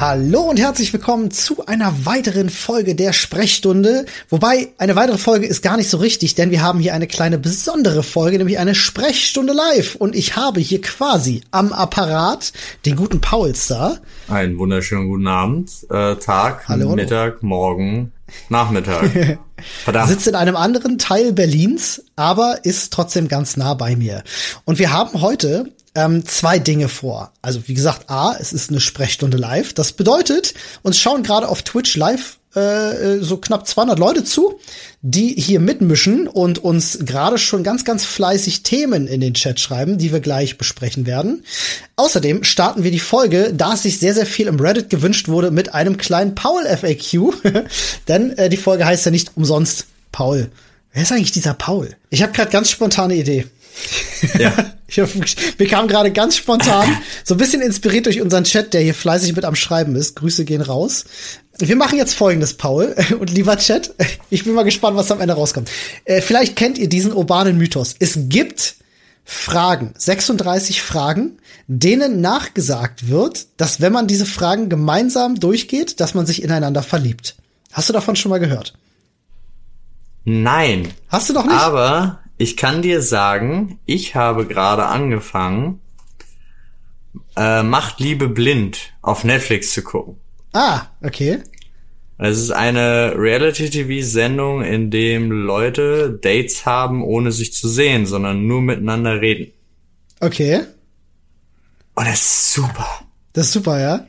Hallo und herzlich willkommen zu einer weiteren Folge der Sprechstunde. Wobei eine weitere Folge ist gar nicht so richtig, denn wir haben hier eine kleine besondere Folge, nämlich eine Sprechstunde live. Und ich habe hier quasi am Apparat den guten Paulstar. Einen wunderschönen guten Abend, äh, Tag, Hallo. Mittag, Morgen, Nachmittag. Verdammt. Sitzt in einem anderen Teil Berlins, aber ist trotzdem ganz nah bei mir. Und wir haben heute ähm, zwei Dinge vor. Also wie gesagt, A, es ist eine Sprechstunde live. Das bedeutet, uns schauen gerade auf Twitch live äh, so knapp 200 Leute zu, die hier mitmischen und uns gerade schon ganz, ganz fleißig Themen in den Chat schreiben, die wir gleich besprechen werden. Außerdem starten wir die Folge, da es sich sehr, sehr viel im Reddit gewünscht wurde, mit einem kleinen Paul-FAQ. Denn äh, die Folge heißt ja nicht umsonst Paul. Wer ist eigentlich dieser Paul? Ich habe gerade ganz spontane Idee. Ja. Ich hab, wir kamen gerade ganz spontan, so ein bisschen inspiriert durch unseren Chat, der hier fleißig mit am Schreiben ist. Grüße gehen raus. Wir machen jetzt folgendes, Paul und lieber Chat. Ich bin mal gespannt, was am Ende rauskommt. Äh, vielleicht kennt ihr diesen urbanen Mythos. Es gibt Fragen, 36 Fragen, denen nachgesagt wird, dass wenn man diese Fragen gemeinsam durchgeht, dass man sich ineinander verliebt. Hast du davon schon mal gehört? Nein. Hast du doch nicht? Aber ich kann dir sagen, ich habe gerade angefangen, äh, Macht Liebe blind auf Netflix zu gucken. ah, okay. Es ist eine Reality-TV-Sendung, in dem Leute Dates haben, ohne sich zu sehen, sondern nur miteinander reden. Okay. Und das ist super. Das ist super, ja?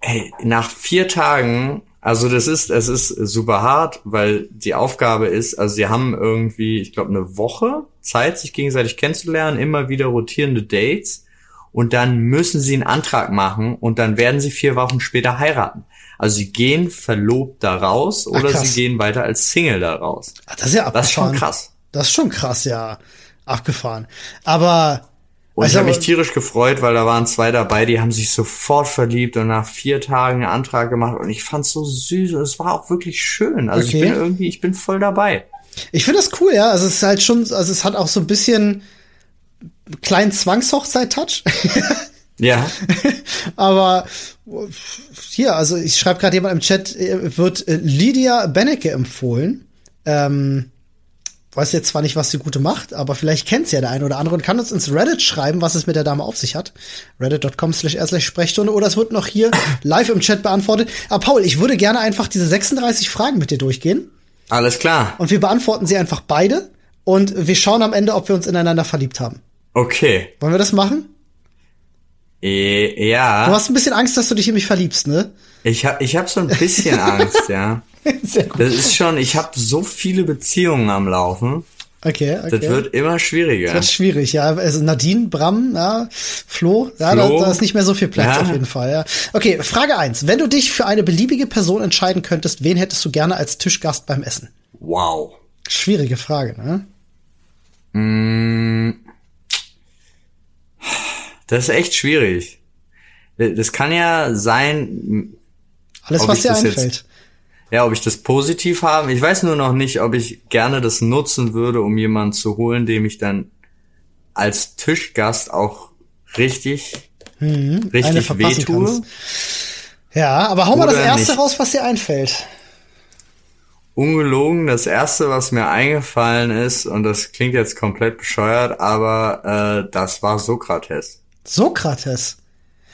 Ey, nach vier Tagen, also das ist, es ist super hart, weil die Aufgabe ist, also sie haben irgendwie, ich glaube, eine Woche Zeit, sich gegenseitig kennenzulernen, immer wieder rotierende Dates und dann müssen sie einen Antrag machen und dann werden sie vier Wochen später heiraten. Also sie gehen verlobt da raus oder krass. sie gehen weiter als Single da raus. Ah, Das ist ja abgefahren. Das ist schon krass. Das ist schon krass, ja. Abgefahren. Aber Und Also ich habe mich tierisch gefreut, weil da waren zwei dabei, die haben sich sofort verliebt und nach vier Tagen einen Antrag gemacht und ich fand's so süß und es war auch wirklich schön. Also Okay. ich bin irgendwie, ich bin voll dabei. ich finde das cool, ja. Also es ist halt schon, also es hat auch so ein bisschen kleinen Zwangshochzeit-Touch. Ja. Aber hier, also ich schreibe gerade jemand im Chat, äh, wird äh, Lydia Benecke empfohlen. Ähm, weiß jetzt zwar nicht, was die Gute macht, aber vielleicht kennt's ja der eine oder andere und kann uns ins Reddit schreiben, was es mit der Dame auf sich hat. Reddit.com slash slash Sprechstunde oder es wird noch hier live im Chat beantwortet. Aber Paul, ich würde gerne einfach diese 36 Fragen mit dir durchgehen Alles klar. und wir beantworten sie einfach beide und wir schauen am Ende, ob wir uns ineinander verliebt haben. Okay. Wollen wir das machen? E Du ja. hast ein bisschen Angst, dass du dich in mich verliebst, ne? Ich hab, ich hab so ein bisschen Angst, ja. Sehr gut. Das ist schon, ich habe so viele Beziehungen am Laufen. Okay, okay. Das wird immer schwieriger. Das ist schwierig, ja. Also Nadine, Bram, ja, Flo, ja, Da, Flo. da ist nicht mehr so viel Platz Ja. auf jeden Fall, ja. Okay, Frage eins: Wenn du dich für eine beliebige Person entscheiden könntest, wen hättest du gerne als Tischgast beim Essen? Wow. Schwierige Frage, ne? Das ist echt schwierig. Das kann ja sein, Alles, was dir das jetzt- einfällt. Ja, ob ich das positiv habe. Ich weiß nur noch nicht, ob ich gerne das nutzen würde, um jemanden zu holen, dem ich dann als Tischgast auch richtig, Eine richtig wehtue. kannst. Ja, aber hau mal das erste nicht. raus, was dir einfällt. Ungelogen, das erste, was mir eingefallen ist, und das klingt jetzt komplett bescheuert, aber äh, das war Sokrates. Sokrates.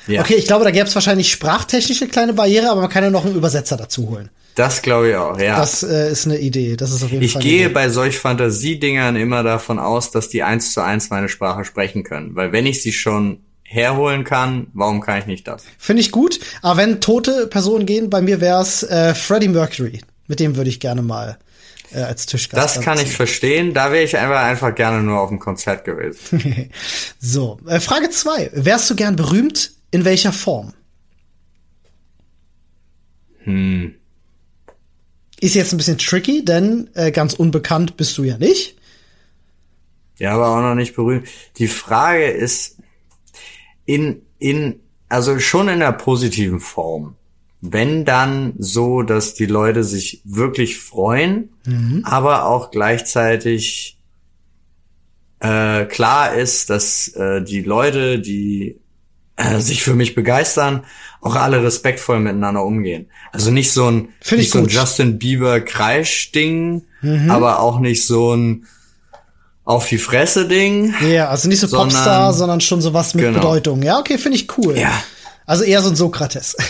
Ja, Okay, ich glaube, da gäbe es wahrscheinlich sprachtechnische kleine Barriere, aber man kann ja noch einen Übersetzer dazu holen. das glaube ich auch, ja. Das äh, ist eine Idee. Das ist auf jeden ich Fall. eine gehe bei solch Fantasiedingern immer davon aus, dass die eins zu eins meine Sprache sprechen können. Weil wenn ich sie schon herholen kann, warum kann ich nicht das? Finde ich gut. Aber wenn tote Personen gehen, bei mir wär's äh, Freddie Mercury. Mit dem würde ich gerne mal äh, als Tischgast. Das kann ich verstehen. Da wäre ich einfach, einfach gerne nur auf dem Konzert gewesen. So, äh, Frage zwei: Wärst du gern berühmt? In welcher Form? Hm. Ist jetzt ein bisschen tricky, denn äh, ganz unbekannt bist du ja nicht. Ja, aber auch noch nicht berühmt. Die Frage ist, in, in, also schon in der positiven Form. Wenn dann so, dass die Leute sich wirklich freuen, aber auch gleichzeitig äh, klar ist, dass äh, die Leute, die äh, sich für mich begeistern, auch alle respektvoll miteinander umgehen. Also nicht so ein, nicht ich so ein. Justin Bieber Kreisch-Ding, Mhm. aber auch nicht so ein auf die Fresse Ding. Ja, also nicht so Sondern- Popstar, sondern schon sowas mit Genau. Bedeutung. Ja, okay, finde ich cool. Ja. Also eher so ein Sokrates.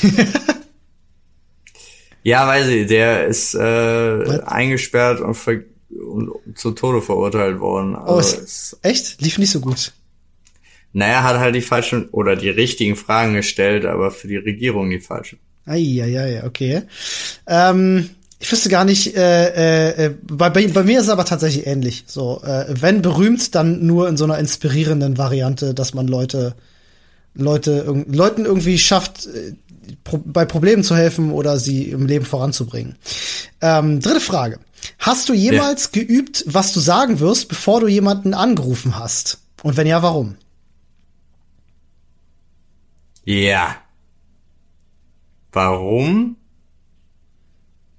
Ja, weiß ich, der ist äh, eingesperrt und, und zu Tode verurteilt worden. Oh, Also, ist, es, echt? Lief nicht so gut. Naja, hat halt die falschen oder die richtigen Fragen gestellt, aber für die Regierung die falschen. Eieiei, okay. Ähm, ich wüsste gar nicht, äh, äh, äh, bei, bei, bei mir ist es aber tatsächlich ähnlich. So, äh, wenn berühmt, dann nur in so einer inspirierenden Variante, dass man Leute, Leute, irg Leuten irgendwie schafft, äh, pro bei Problemen zu helfen oder sie im Leben voranzubringen. Ähm, dritte Frage. Hast du jemals geübt, was du sagen wirst, bevor du jemanden angerufen hast? Und wenn ja, warum? Ja. Warum?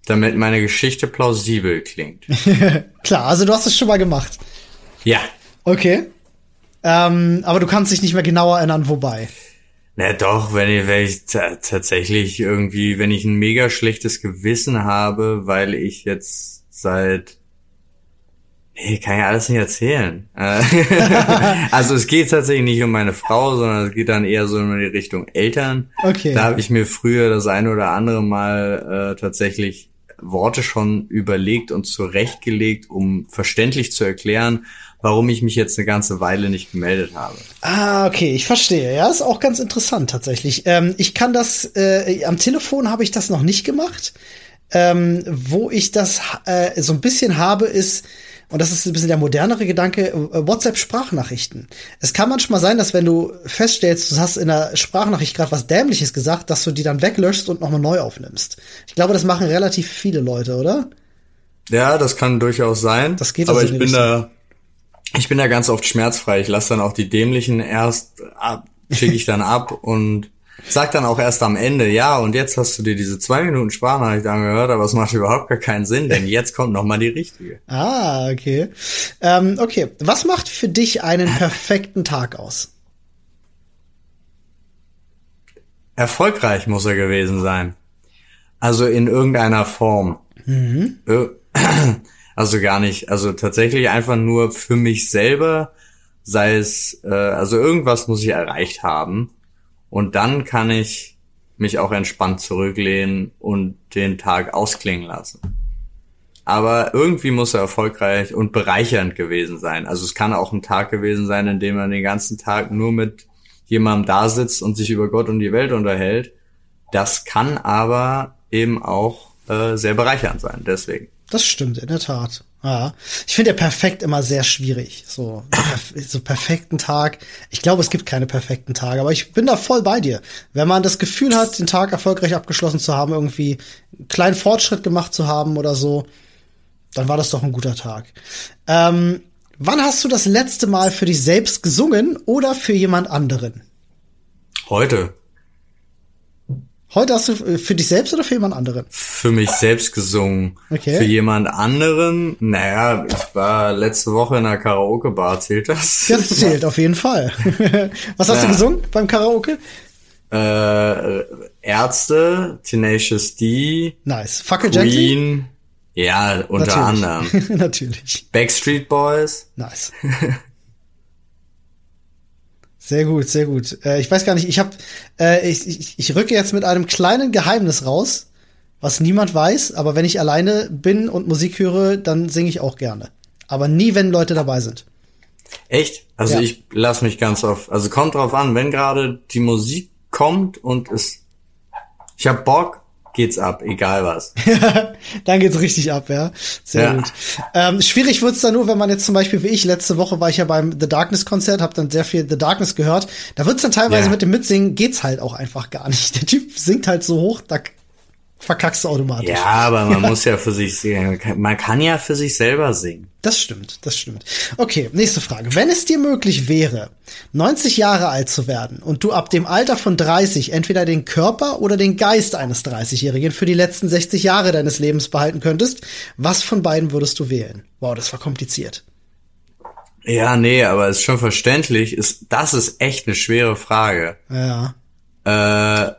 Damit meine Geschichte plausibel klingt. Klar, also du hast es schon mal gemacht. ja. Okay. Ähm, aber du kannst dich nicht mehr genauer erinnern, wobei. Na doch, wenn ich, wenn ich ta- tatsächlich irgendwie, wenn ich ein mega schlechtes Gewissen habe, weil ich jetzt seit Nee, kann ja alles nicht erzählen. Äh, also es geht tatsächlich nicht um meine Frau, sondern es geht dann eher so in die Richtung Eltern. Okay. Da habe ich mir früher das eine oder andere Mal äh, tatsächlich Worte schon überlegt und zurechtgelegt, um verständlich zu erklären, warum ich mich jetzt eine ganze Weile nicht gemeldet habe. Ah, okay, ich verstehe. Ja, ist auch ganz interessant tatsächlich. Ähm, ich kann das, äh, am Telefon habe ich das noch nicht gemacht. Ähm, wo ich das äh, so ein bisschen habe, ist, und das ist ein bisschen der modernere Gedanke, äh, WhatsApp-Sprachnachrichten. Es kann manchmal sein, dass wenn du feststellst, du hast in der Sprachnachricht gerade was Dämliches gesagt, dass du die dann weglöschst und nochmal neu aufnimmst. Ich glaube, das machen relativ viele Leute, oder? Ja, das kann durchaus sein. Das geht aber also ich in bin da, ich bin da ganz oft schmerzfrei. Ich lasse dann auch die dämlichen erst ab, schicke ich dann ab und sag dann auch erst am Ende, ja, und jetzt hast du dir diese zwei Minuten Sprachnachricht angehört, aber es macht überhaupt gar keinen Sinn, denn jetzt kommt noch mal die richtige. Ah, okay. Ähm, okay, was macht für dich einen perfekten Tag aus? Erfolgreich muss er gewesen sein. Also in irgendeiner Form. Ö- Also gar nicht. Also tatsächlich einfach nur für mich selber, sei es, äh, also irgendwas muss ich erreicht haben. Und dann kann ich mich auch entspannt zurücklehnen und den Tag ausklingen lassen. Aber irgendwie muss er erfolgreich und bereichernd gewesen sein. Also es kann auch ein Tag gewesen sein, in dem man den ganzen Tag nur mit jemandem da sitzt und sich über Gott und die Welt unterhält. Das kann aber eben auch äh, sehr bereichernd sein. Deswegen. Das stimmt, in der Tat. Ja. Ich finde ja perfekt immer sehr schwierig. So, so perfekten Tag. Ich glaube, es gibt keine perfekten Tage, aber ich bin da voll bei dir. Wenn man das Gefühl hat, den Tag erfolgreich abgeschlossen zu haben, irgendwie einen kleinen Fortschritt gemacht zu haben oder so, dann war das doch ein guter Tag. Ähm, wann hast du das letzte Mal für dich selbst gesungen oder für jemand anderen? Heute Heute hast du äh, für dich selbst oder für jemand anderen? für mich selbst gesungen. Okay. Für jemand anderen, naja, ich war letzte Woche in einer Karaoke-Bar, zählt das? Das zählt auf jeden Fall. Was hast Ja. du gesungen beim Karaoke? äh, Ärzte, Tenacious D, Nice. Fuck? Queen, ja, unter anderem. Natürlich. Natürlich. Backstreet Boys. Nice. Sehr gut, sehr gut. Äh, ich weiß gar nicht, ich habe, äh, ich, ich, ich rücke jetzt mit einem kleinen Geheimnis raus, was niemand weiß, aber wenn ich alleine bin und Musik höre, dann singe ich auch gerne. Aber nie, wenn Leute dabei sind. Echt? Also Ja. ich lass mich ganz auf, also kommt drauf an, wenn gerade die Musik kommt und es, ich hab Bock, geht's ab, egal was. Dann geht's richtig ab, ja. Sehr Ja. gut. Ähm, schwierig wird's dann nur, wenn man jetzt zum Beispiel wie ich, letzte Woche war ich ja beim The Darkness Konzert, habe dann sehr viel The Darkness gehört. Da wird's dann teilweise Ja. mit dem Mitsingen, geht's halt auch einfach gar nicht. Der Typ singt halt so hoch, da verkackst du automatisch. Ja, aber man muss ja für sich singen. Man kann ja für sich selber singen. Das stimmt, das stimmt. Okay, nächste Frage. Wenn es dir möglich wäre, 90 Jahre alt zu werden und du ab dem Alter von 30 entweder den Körper oder den Geist eines 30-Jährigen für die letzten 60 Jahre deines Lebens behalten könntest, was von beiden würdest du wählen? Wow, das war kompliziert. Ja, nee, aber ist schon verständlich. Ist, das ist echt eine schwere Frage. Ja. Äh,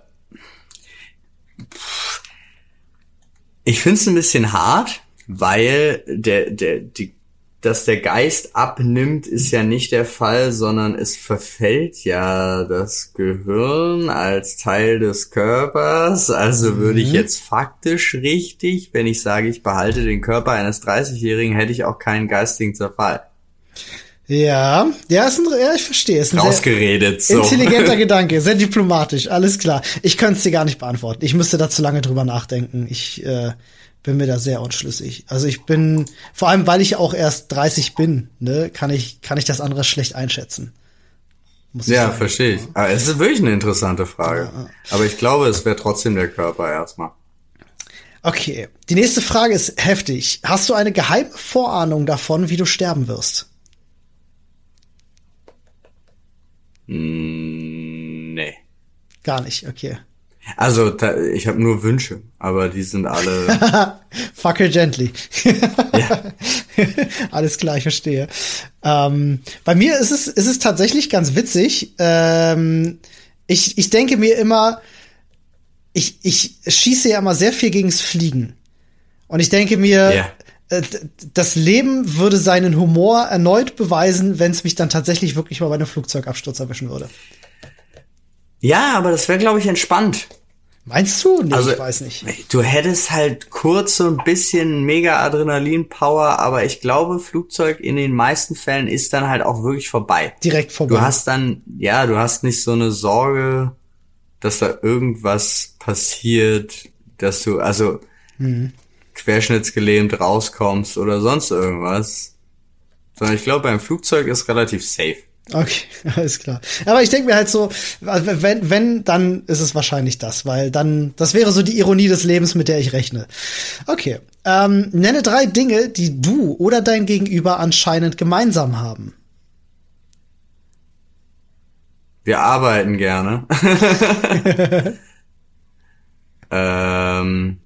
ich find's ein bisschen hart, weil der, der, die, dass der Geist abnimmt, ist ja nicht der Fall, sondern es verfällt ja das Gehirn als Teil des Körpers. Also würde ich Mhm. jetzt faktisch richtig, wenn ich sage, ich behalte den Körper eines 30-Jährigen, hätte ich auch keinen geistigen Zerfall. Ja, ja, ist ein, ja, ich verstehe. Ist ein sehr Rausgeredet, so. intelligenter Gedanke, sehr diplomatisch, alles klar. Ich könnte es dir gar nicht beantworten. Ich müsste da zu lange drüber nachdenken. Ich äh, bin mir da sehr unschlüssig. Also ich bin, vor allem weil ich auch erst 30 bin, ne, kann ich, kann ich das andere schlecht einschätzen. Muss Ja, sagen. verstehe ich. Aber es ist wirklich eine interessante Frage. Aber ich glaube, es wäre trotzdem der Körper erstmal. Okay, die nächste Frage ist heftig. Hast du eine geheime Vorahnung davon, wie du sterben wirst? Mm, nee. Gar nicht, okay. Also, da, ich habe nur Wünsche, aber die sind alle. Fuck her gently. Alles klar, ich verstehe. Ähm, bei mir ist es, ist es tatsächlich ganz witzig. Ähm, ich, ich denke mir immer, ich, ich schieße ja immer sehr viel gegens Fliegen. Und ich denke mir, Ja. Äh, das Leben würde seinen Humor erneut beweisen, wenn es mich dann tatsächlich wirklich mal bei einem Flugzeugabsturz erwischen würde. ja, aber das wäre, glaube ich, entspannt. Meinst du? Nee, Also, ich weiß nicht. Du hättest halt kurz so ein bisschen mega Adrenalin-Power, aber ich glaube, Flugzeug in den meisten Fällen ist dann halt auch wirklich vorbei. Direkt vorbei. Du hast dann, ja, du hast nicht so eine Sorge, dass da irgendwas passiert, dass du, also, querschnittsgelähmt rauskommst oder sonst irgendwas. Sondern ich glaube, beim Flugzeug ist relativ safe. Okay, alles klar. Aber ich denke mir halt so, also wenn, wenn, dann ist es wahrscheinlich das, weil dann, das wäre so die Ironie des Lebens, mit der ich rechne. Okay. Ähm, nenne drei Dinge, die du oder dein Gegenüber anscheinend gemeinsam haben. Wir arbeiten gerne. ähm,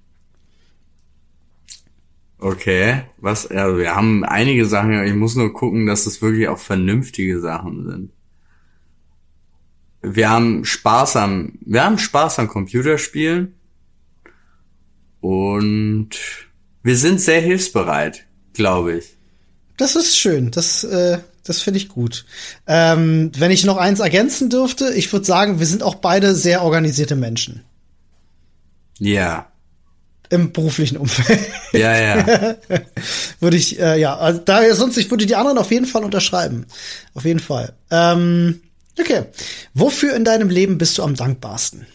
okay, was? Ja, wir haben einige Sachen. Ich muss nur gucken, dass es wirklich auch vernünftige Sachen sind. Wir haben Spaß am, wir haben Spaß am Computerspielen und wir sind sehr hilfsbereit, glaube ich. Das ist schön. Das, äh, das finde ich gut. Ähm, wenn ich noch eins ergänzen dürfte, ich würde sagen, wir sind auch beide sehr organisierte Menschen Ja, im beruflichen Umfeld. ja, ja. würde ich, äh, ja, also da sonst, ich würde die anderen auf jeden Fall unterschreiben. Auf jeden Fall. Ähm, okay. Wofür in deinem Leben bist du am dankbarsten?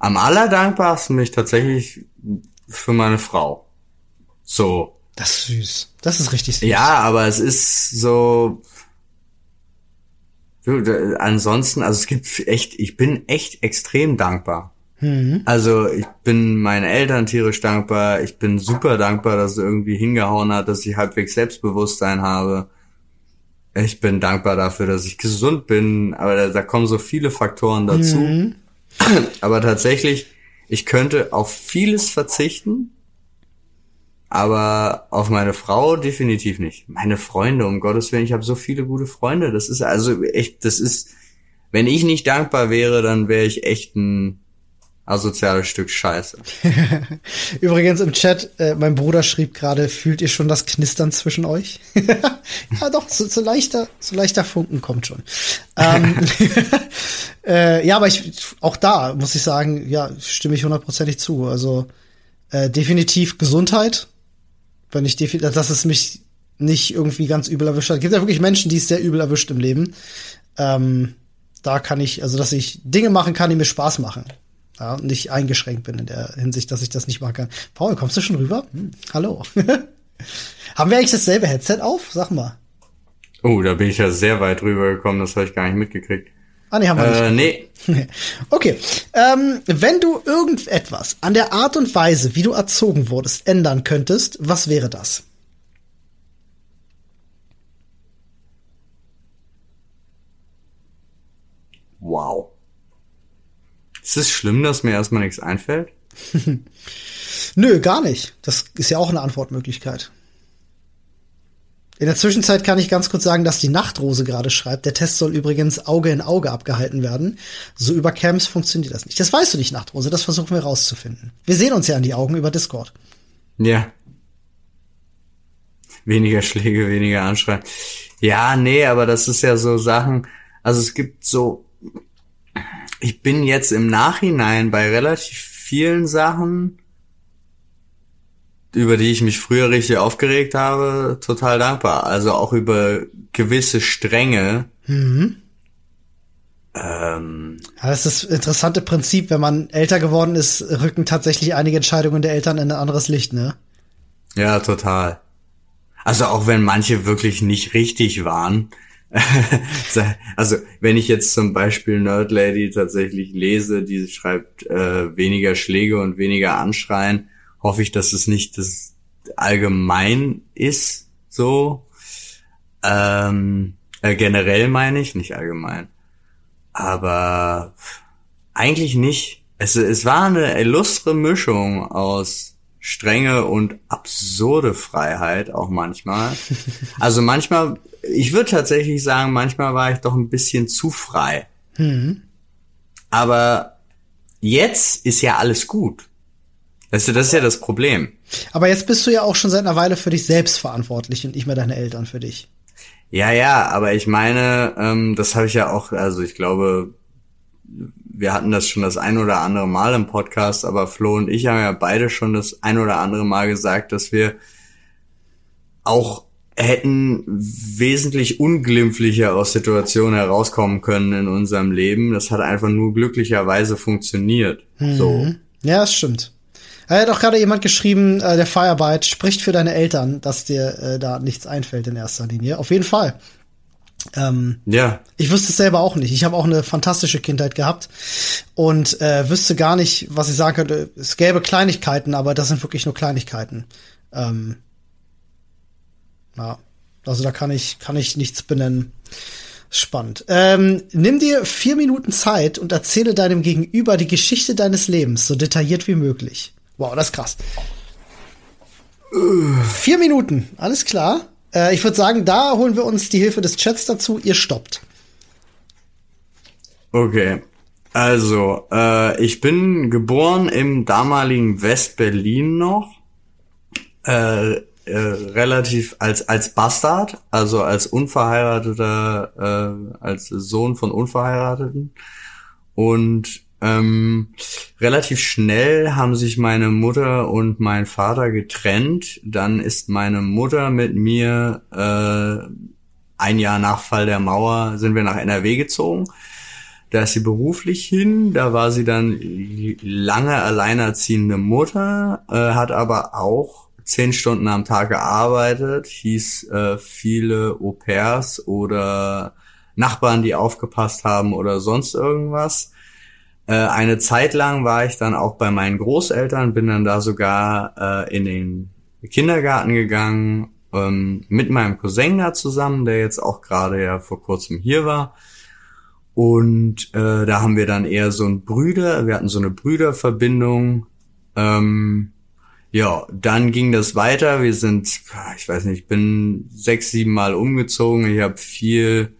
Am allerdankbarsten bin ich tatsächlich für meine Frau. So. Das ist süß. Das ist richtig süß. Ja, aber es ist so. Ansonsten, also es gibt echt, ich bin echt extrem dankbar. Also ich bin meinen Eltern tierisch dankbar. Ich bin super dankbar, dass es irgendwie hingehauen hat, dass ich halbwegs Selbstbewusstsein habe. Ich bin dankbar dafür, dass ich gesund bin. Aber da, da kommen so viele Faktoren dazu. Aber tatsächlich, ich könnte auf vieles verzichten, aber auf meine Frau definitiv nicht. Meine Freunde, um Gottes Willen, ich habe so viele gute Freunde. Das ist also echt, das ist, wenn ich nicht dankbar wäre, dann wäre ich echt ein asoziales Stück Scheiße. Übrigens im Chat, äh, mein Bruder schrieb gerade, fühlt ihr schon das Knistern zwischen euch? ja, doch, so, so leichter, so leichter Funken kommt schon. ähm, äh, ja, aber ich, auch da muss ich sagen, ja, stimme ich hundertprozentig zu. Also äh, definitiv Gesundheit, wenn ich definitiv, dass es mich nicht irgendwie ganz übel erwischt hat. Es gibt ja wirklich Menschen, die es sehr übel erwischt im Leben. Ähm, da kann ich, also dass ich Dinge machen kann, die mir Spaß machen. Ja, und nicht eingeschränkt bin in der Hinsicht, dass ich das nicht machen kann. Paul, kommst du schon rüber? Hm, hallo. Haben wir eigentlich dasselbe Headset auf? Sag mal. Oh, da bin ich ja sehr weit rüber gekommen, das habe ich gar nicht mitgekriegt. Ah, nee, haben wir Äh, nicht. nee, Okay. Ähm, wenn du irgendetwas an der Art und Weise, wie du erzogen wurdest, ändern könntest, was wäre das? wow. Ist es schlimm, dass mir erstmal nichts einfällt? Nö, gar nicht. Das ist ja auch eine Antwortmöglichkeit. In der Zwischenzeit kann ich ganz kurz sagen, dass die Nachtrose gerade schreibt. Der Test soll übrigens Auge in Auge abgehalten werden. So über Camps funktioniert das nicht. Das weißt du nicht, Nachtrose. Das versuchen wir rauszufinden. Wir sehen uns ja an die Augen über Discord. Ja. Weniger Schläge, weniger Anschreien. Ja, nee, aber das ist ja so Sachen. Also es gibt so. Ich bin jetzt im Nachhinein bei relativ vielen Sachen über die ich mich früher richtig aufgeregt habe, total dankbar. Also auch über gewisse Stränge. Mhm. Ähm, ja, das ist das interessante Prinzip, wenn man älter geworden ist, rücken tatsächlich einige Entscheidungen der Eltern in ein anderes Licht, ne? Ja, total. Also auch wenn manche wirklich nicht richtig waren. also wenn ich jetzt zum Beispiel Nerd Lady tatsächlich lese, die schreibt äh, weniger Schläge und weniger Anschreien, hoffe ich, dass es nicht das allgemein ist, so. Ähm, äh, generell meine ich, nicht allgemein. Aber eigentlich nicht. Es, es war eine illustre Mischung aus strenge und absurde Freiheit auch manchmal. Also manchmal, ich würde tatsächlich sagen, manchmal war ich doch ein bisschen zu frei. Mhm. Aber jetzt ist ja alles gut. Weißt du, das ist ja das Problem. Aber jetzt bist du ja auch schon seit einer Weile für dich selbst verantwortlich und nicht mehr deine Eltern für dich. Ja, ja, aber ich meine, ähm, das habe ich ja auch, also ich glaube, wir hatten das schon das ein oder andere Mal im Podcast, aber Flo und ich haben ja beide schon das ein oder andere Mal gesagt, dass wir auch hätten wesentlich unglimpflicher aus Situationen herauskommen können in unserem Leben. Das hat einfach nur glücklicherweise funktioniert. Mhm. So. Ja, das stimmt. Er hat auch gerade jemand geschrieben, äh, der Firebyte spricht für deine Eltern, dass dir äh, da nichts einfällt in erster Linie. Auf jeden Fall. Ähm, ja. Ich wüsste es selber auch nicht. Ich habe auch eine fantastische Kindheit gehabt und äh, wüsste gar nicht, was ich sagen könnte. Es gäbe Kleinigkeiten, aber das sind wirklich nur Kleinigkeiten. Ähm, ja, also da kann ich kann ich nichts benennen. Spannend. Ähm, nimm dir vier Minuten Zeit und erzähle deinem Gegenüber die Geschichte deines Lebens so detailliert wie möglich. Wow, das ist krass. Vier Minuten, alles klar. Äh, ich würde sagen, da holen wir uns die Hilfe des Chats dazu. Ihr stoppt. Okay. Also, äh, ich bin geboren im damaligen West-Berlin noch. Äh, äh, relativ als als Bastard, also als unverheirateter, äh, als Sohn von Unverheirateten. Und ähm, relativ schnell haben sich meine Mutter und mein Vater getrennt. Dann ist meine Mutter mit mir äh, ein Jahr nach Fall der Mauer sind wir nach NRW gezogen. Da ist sie beruflich hin. Da war sie dann lange alleinerziehende Mutter, äh, hat aber auch zehn Stunden am Tag gearbeitet, hieß äh, viele Au pairs oder Nachbarn, die aufgepasst haben oder sonst irgendwas. Äh, eine Zeit lang war ich dann auch bei meinen Großeltern, bin dann da sogar äh, in den Kindergarten gegangen, ähm, mit meinem Cousin da zusammen, der jetzt auch gerade ja vor kurzem hier war. Und äh, da haben wir dann eher so ein Brüder, wir hatten so eine Brüderverbindung. Ähm, ja, dann ging das weiter. Wir sind, ich weiß nicht, ich bin sechs, sieben Mal umgezogen. Ich habe viel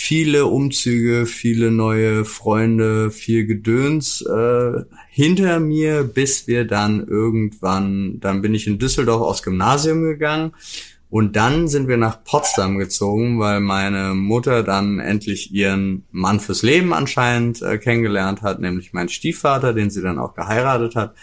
viele Umzüge, viele neue Freunde, viel Gedöns äh, hinter mir, bis wir dann irgendwann, dann bin ich in Düsseldorf aufs Gymnasium gegangen und dann sind wir nach Potsdam gezogen, weil meine Mutter dann endlich ihren Mann fürs Leben anscheinend äh, kennengelernt hat, nämlich meinen Stiefvater, den sie dann auch geheiratet hat.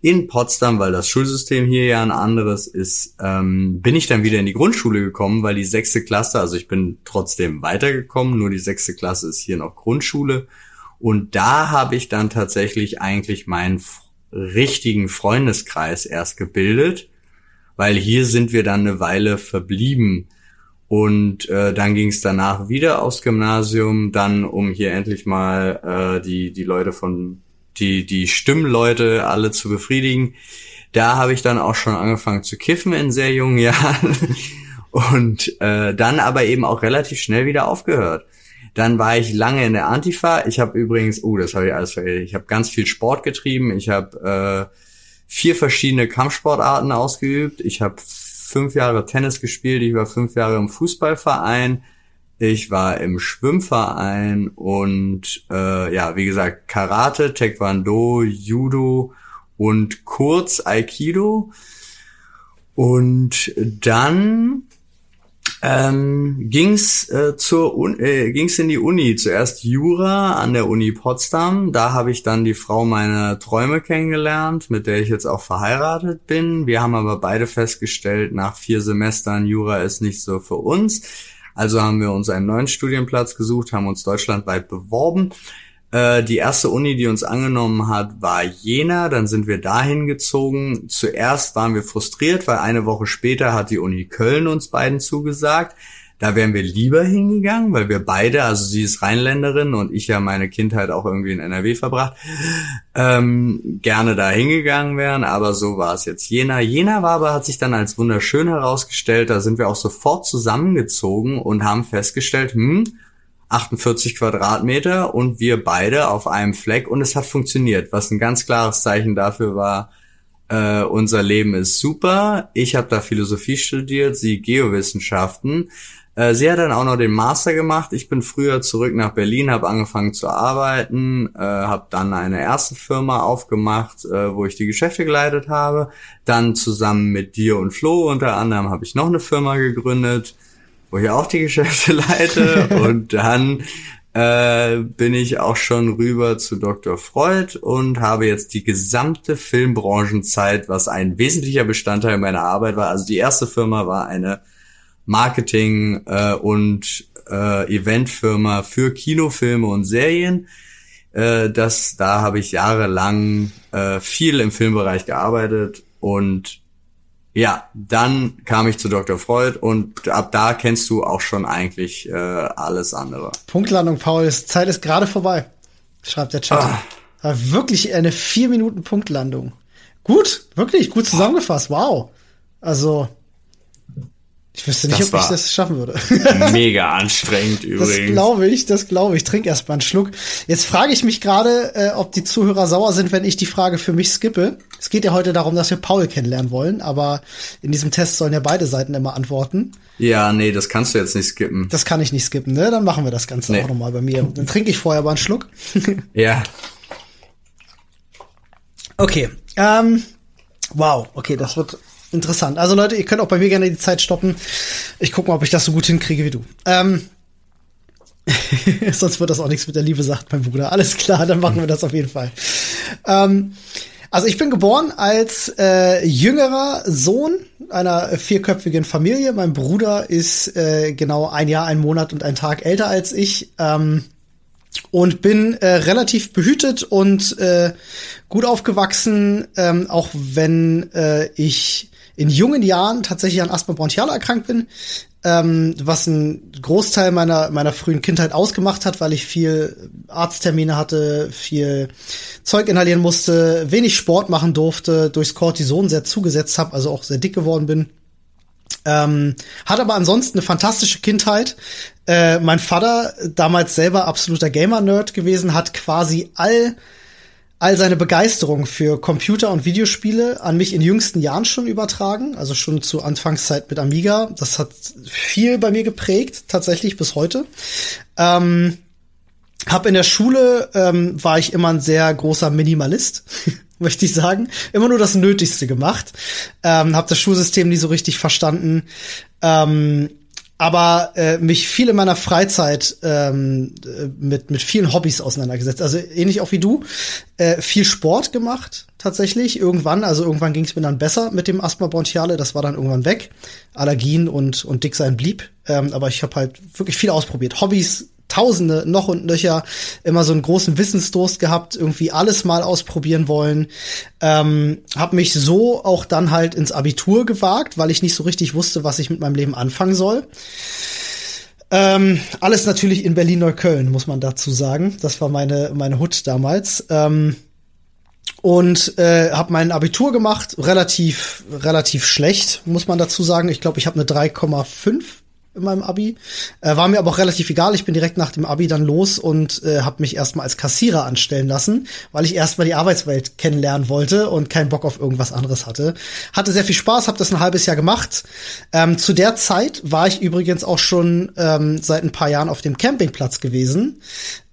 In Potsdam, weil das Schulsystem hier ja ein anderes ist, ähm, bin ich dann wieder in die Grundschule gekommen, weil die sechste Klasse, also ich bin trotzdem weitergekommen, nur die sechste Klasse ist hier noch Grundschule. Und da habe ich dann tatsächlich eigentlich meinen richtigen Freundeskreis erst gebildet weil hier sind wir dann eine Weile verblieben. Und äh, dann ging es danach wieder aufs Gymnasium, dann um hier endlich mal äh, die die Leute von die die Stimmleute alle zu befriedigen. Da habe ich dann auch schon angefangen zu kiffen in sehr jungen Jahren und äh, dann aber eben auch relativ schnell wieder aufgehört. Dann war ich lange in der Antifa. Ich habe übrigens, oh, das habe ich alles vergessen. Ich habe ganz viel Sport getrieben. Ich habe äh, vier verschiedene Kampfsportarten ausgeübt. Ich habe fünf Jahre Tennis gespielt. Ich war fünf Jahre im Fußballverein. Ich war im Schwimmverein und äh, ja, wie gesagt, Karate, Taekwondo, Judo und kurz Aikido. Und dann ähm, ging's äh, zur Un äh, ging's in die Uni. Zuerst Jura an der Uni Potsdam. Da habe ich dann die Frau meiner Träume kennengelernt, mit der ich jetzt auch verheiratet bin. Wir haben aber beide festgestellt, nach vier Semestern Jura ist nicht so für uns. Also haben wir uns einen neuen Studienplatz gesucht, haben uns deutschlandweit beworben äh, die erste Uni, die uns angenommen hat, war Jena. Dann sind wir dahin gezogen. Zuerst waren wir frustriert, weil eine Woche später hat die Uni Köln uns beiden zugesagt. Da wären wir lieber hingegangen, weil wir beide, also sie ist Rheinländerin und ich ja meine Kindheit auch irgendwie in NRW verbracht, ähm, gerne da hingegangen wären, aber so war es jetzt. Jena, Jena war aber, hat sich dann als wunderschön herausgestellt, da sind wir auch sofort zusammengezogen und haben festgestellt, hm, 48 Quadratmeter und wir beide auf einem Fleck und es hat funktioniert, was ein ganz klares Zeichen dafür war, äh, unser Leben ist super. Ich habe da Philosophie studiert, sie Geowissenschaften. Äh, sie hat dann auch noch den Master gemacht. Ich bin früher zurück nach Berlin, habe angefangen zu arbeiten, äh, habe dann eine erste Firma aufgemacht, äh, wo ich die Geschäfte geleitet habe. Dann zusammen mit dir und Flo unter anderem habe ich noch eine Firma gegründet wo ich auch die Geschäfte leite. und dann äh, bin ich auch schon rüber zu Dr. Freud und habe jetzt die gesamte Filmbranchenzeit, was ein wesentlicher Bestandteil meiner Arbeit war. Also die erste Firma war eine Marketing- äh, und äh, Eventfirma für Kinofilme und Serien. Äh, das, da habe ich jahrelang äh, viel im Filmbereich gearbeitet und ja, dann kam ich zu Dr. Freud und ab da kennst du auch schon eigentlich äh, alles andere. Punktlandung, Paul. Zeit ist gerade vorbei, schreibt der Chat. Ah. Wirklich eine vier Minuten Punktlandung. Gut, wirklich gut zusammengefasst. Wow. Also ich wüsste nicht, das ob ich das schaffen würde. mega anstrengend übrigens. Das glaube ich, das glaube ich. Trink erst mal einen Schluck. Jetzt frage ich mich gerade, äh, ob die Zuhörer sauer sind, wenn ich die Frage für mich skippe. Es geht ja heute darum, dass wir Paul kennenlernen wollen, aber in diesem Test sollen ja beide Seiten immer antworten. Ja, nee, das kannst du jetzt nicht skippen. Das kann ich nicht skippen, ne? Dann machen wir das Ganze nee. auch nochmal bei mir. Dann trinke ich vorher aber einen Schluck. ja. Okay. Ähm, wow, okay, das wird interessant. Also Leute, ihr könnt auch bei mir gerne die Zeit stoppen. Ich gucke mal, ob ich das so gut hinkriege wie du. Ähm, Sonst wird das auch nichts mit der Liebe, sagt mein Bruder. Alles klar, dann machen wir das auf jeden Fall. Ähm, also ich bin geboren als äh, jüngerer Sohn einer vierköpfigen Familie. Mein Bruder ist äh, genau ein Jahr, ein Monat und ein Tag älter als ich. Ähm, und bin äh, relativ behütet und äh, gut aufgewachsen, ähm, auch wenn äh, ich in jungen Jahren tatsächlich an Asthma bronchial erkrankt bin, ähm, was ein Großteil meiner meiner frühen Kindheit ausgemacht hat, weil ich viel Arzttermine hatte, viel Zeug inhalieren musste, wenig Sport machen durfte, durchs Cortison sehr zugesetzt habe, also auch sehr dick geworden bin. Ähm, hat aber ansonsten eine fantastische Kindheit. Äh, mein Vater, damals selber absoluter Gamer-Nerd gewesen, hat quasi all all seine Begeisterung für Computer und Videospiele an mich in jüngsten Jahren schon übertragen, also schon zu Anfangszeit mit Amiga. Das hat viel bei mir geprägt, tatsächlich bis heute. Ähm, hab in der Schule ähm, war ich immer ein sehr großer Minimalist, möchte ich sagen. Immer nur das Nötigste gemacht. Ähm, hab das Schulsystem nie so richtig verstanden. Ähm, aber äh, mich viel in meiner Freizeit ähm, mit mit vielen Hobbys auseinandergesetzt. Also ähnlich auch wie du, äh, viel Sport gemacht tatsächlich. Irgendwann, also irgendwann ging es mir dann besser mit dem Asthma bronchiale. Das war dann irgendwann weg. Allergien und und Dicksein blieb. Ähm, aber ich habe halt wirklich viel ausprobiert. Hobbys Tausende noch und nöcher immer so einen großen Wissensdurst gehabt, irgendwie alles mal ausprobieren wollen. Ähm, hab mich so auch dann halt ins Abitur gewagt, weil ich nicht so richtig wusste, was ich mit meinem Leben anfangen soll. Ähm, alles natürlich in Berlin-Neukölln, muss man dazu sagen. Das war meine, meine Hut damals. Ähm, und äh, habe mein Abitur gemacht, relativ relativ schlecht, muss man dazu sagen. Ich glaube, ich habe eine 3,5 in meinem Abi. Äh, war mir aber auch relativ egal. Ich bin direkt nach dem Abi dann los und äh, habe mich erstmal als Kassierer anstellen lassen, weil ich erstmal die Arbeitswelt kennenlernen wollte und keinen Bock auf irgendwas anderes hatte. Hatte sehr viel Spaß, habe das ein halbes Jahr gemacht. Ähm, zu der Zeit war ich übrigens auch schon ähm, seit ein paar Jahren auf dem Campingplatz gewesen.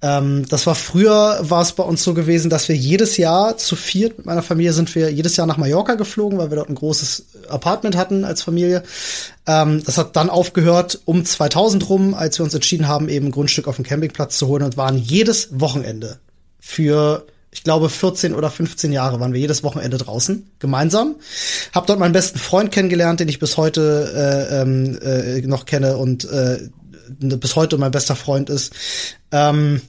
Ähm, das war früher, war es bei uns so gewesen, dass wir jedes Jahr zu viert mit meiner Familie sind wir jedes Jahr nach Mallorca geflogen, weil wir dort ein großes Apartment hatten als Familie. Ähm, das hat dann aufgehört um 2000 rum, als wir uns entschieden haben, eben ein Grundstück auf dem Campingplatz zu holen und waren jedes Wochenende für ich glaube 14 oder 15 Jahre waren wir jedes Wochenende draußen gemeinsam. Hab dort meinen besten Freund kennengelernt, den ich bis heute äh, ähm, äh, noch kenne und äh, bis heute mein bester Freund ist. Ähm,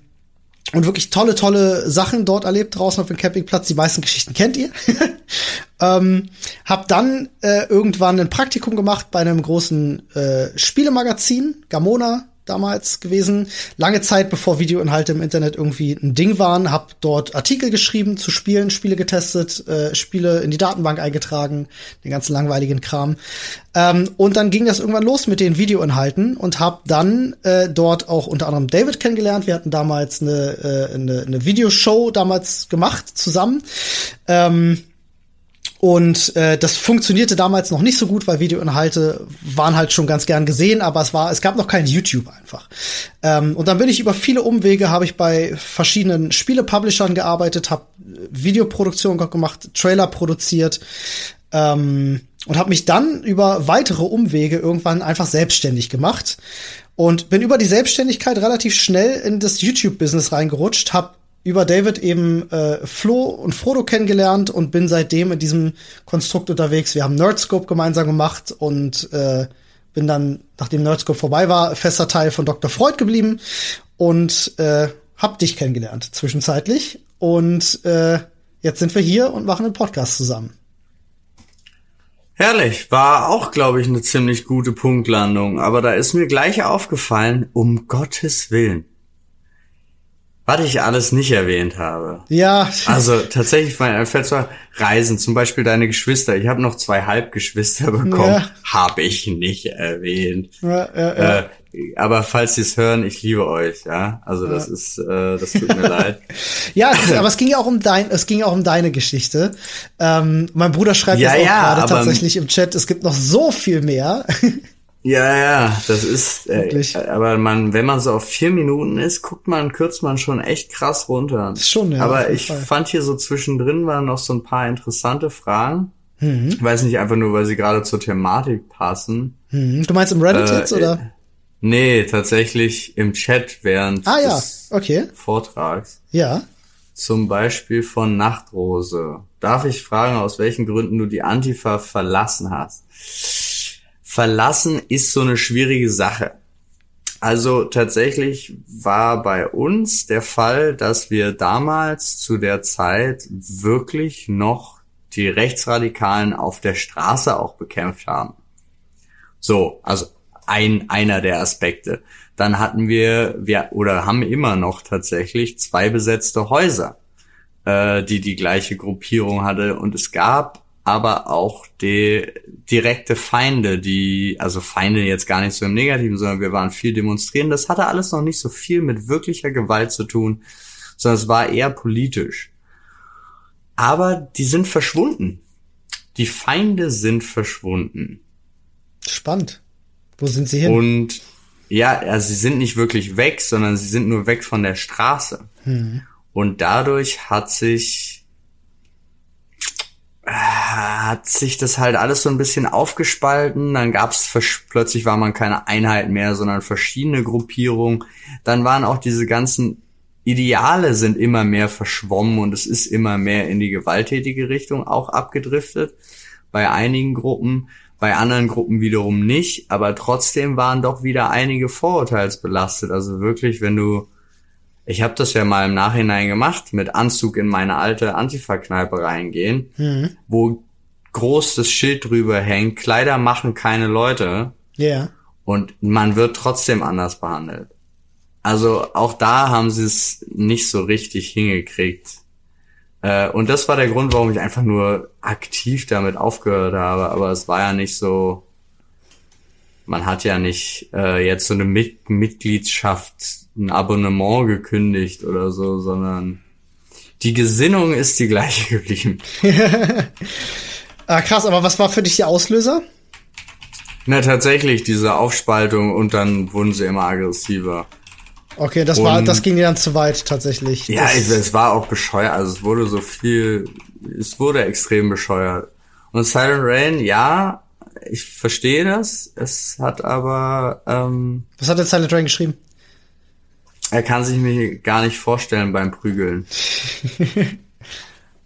und wirklich tolle, tolle Sachen dort erlebt draußen auf dem Campingplatz. Die meisten Geschichten kennt ihr. ähm, hab dann äh, irgendwann ein Praktikum gemacht bei einem großen äh, Spielemagazin, Gamona, damals gewesen. Lange Zeit, bevor Videoinhalte im Internet irgendwie ein Ding waren, habe dort Artikel geschrieben zu Spielen, Spiele getestet, äh, Spiele in die Datenbank eingetragen, den ganzen langweiligen Kram. Ähm, und dann ging das irgendwann los mit den Videoinhalten und habe dann äh, dort auch unter anderem David kennengelernt. Wir hatten damals eine, äh, eine, eine Videoshow damals gemacht zusammen. Ähm, und äh, das funktionierte damals noch nicht so gut, weil Videoinhalte waren halt schon ganz gern gesehen, aber es war, es gab noch kein YouTube einfach. Ähm, und dann bin ich über viele Umwege, habe ich bei verschiedenen Spiele-Publishern gearbeitet, habe Videoproduktion gemacht, Trailer produziert ähm, und habe mich dann über weitere Umwege irgendwann einfach selbstständig gemacht und bin über die Selbstständigkeit relativ schnell in das YouTube-Business reingerutscht, habe über David eben äh, Flo und Frodo kennengelernt und bin seitdem in diesem Konstrukt unterwegs. Wir haben Nerdscope gemeinsam gemacht und äh, bin dann, nachdem Nerdscope vorbei war, fester Teil von Dr. Freud geblieben und äh, hab dich kennengelernt zwischenzeitlich. Und äh, jetzt sind wir hier und machen einen Podcast zusammen. Herrlich, war auch, glaube ich, eine ziemlich gute Punktlandung. Aber da ist mir gleich aufgefallen, um Gottes Willen was ich alles nicht erwähnt habe. Ja. Also tatsächlich mein fällt zwar Reisen, zum Beispiel deine Geschwister. Ich habe noch zwei Halbgeschwister bekommen, ja. habe ich nicht erwähnt. Ja, ja, ja. Äh, aber falls Sie es hören, ich liebe euch, ja. Also das ja. ist, äh, das tut mir leid. Ja, aber es ging ja auch um dein, es ging auch um deine Geschichte. Ähm, mein Bruder schreibt ja, jetzt auch ja, gerade tatsächlich im Chat, es gibt noch so viel mehr. Ja, ja, das ist, äh, aber man, wenn man so auf vier Minuten ist, guckt man, kürzt man schon echt krass runter. Schon, ja. Aber ich Fall. fand hier so zwischendrin waren noch so ein paar interessante Fragen. Mhm. Ich weiß nicht, einfach nur, weil sie gerade zur Thematik passen. Mhm. Du meinst im Reddit äh, jetzt, oder? Nee, tatsächlich im Chat während ah, ja. okay. Vortrags. Ja. Zum Beispiel von Nachtrose. Darf ich fragen, aus welchen Gründen du die Antifa verlassen hast? Verlassen ist so eine schwierige Sache. Also tatsächlich war bei uns der Fall, dass wir damals zu der Zeit wirklich noch die Rechtsradikalen auf der Straße auch bekämpft haben. So, also ein, einer der Aspekte. Dann hatten wir, wir oder haben immer noch tatsächlich zwei besetzte Häuser, äh, die die gleiche Gruppierung hatte. Und es gab aber auch die direkte Feinde, die, also Feinde jetzt gar nicht so im Negativen, sondern wir waren viel demonstrieren. Das hatte alles noch nicht so viel mit wirklicher Gewalt zu tun, sondern es war eher politisch. Aber die sind verschwunden. Die Feinde sind verschwunden. Spannend. Wo sind sie hin? Und ja, also sie sind nicht wirklich weg, sondern sie sind nur weg von der Straße. Hm. Und dadurch hat sich hat sich das halt alles so ein bisschen aufgespalten. Dann gab's plötzlich war man keine Einheit mehr, sondern verschiedene Gruppierungen. Dann waren auch diese ganzen Ideale sind immer mehr verschwommen und es ist immer mehr in die gewalttätige Richtung auch abgedriftet. Bei einigen Gruppen, bei anderen Gruppen wiederum nicht, aber trotzdem waren doch wieder einige vorurteilsbelastet. Also wirklich, wenn du ich habe das ja mal im Nachhinein gemacht, mit Anzug in meine alte Antifa-Kneipe reingehen, mhm. wo groß das Schild drüber hängt, Kleider machen keine Leute. Ja. Yeah. Und man wird trotzdem anders behandelt. Also auch da haben sie es nicht so richtig hingekriegt. Äh, und das war der Grund, warum ich einfach nur aktiv damit aufgehört habe. Aber es war ja nicht so, man hat ja nicht äh, jetzt so eine Mit Mitgliedschaft, ein Abonnement gekündigt oder so, sondern die Gesinnung ist die gleiche geblieben. ah, krass, aber was war für dich der Auslöser? Na, tatsächlich, diese Aufspaltung und dann wurden sie immer aggressiver. Okay, das und, war, das ging dir dann zu weit tatsächlich. Ja, ich, es war auch bescheuert. Also es wurde so viel, es wurde extrem bescheuert. Und Silent Rain, ja, ich verstehe das. Es hat aber. Ähm, Was hat der Silent Rain geschrieben? Er kann sich mir gar nicht vorstellen beim Prügeln.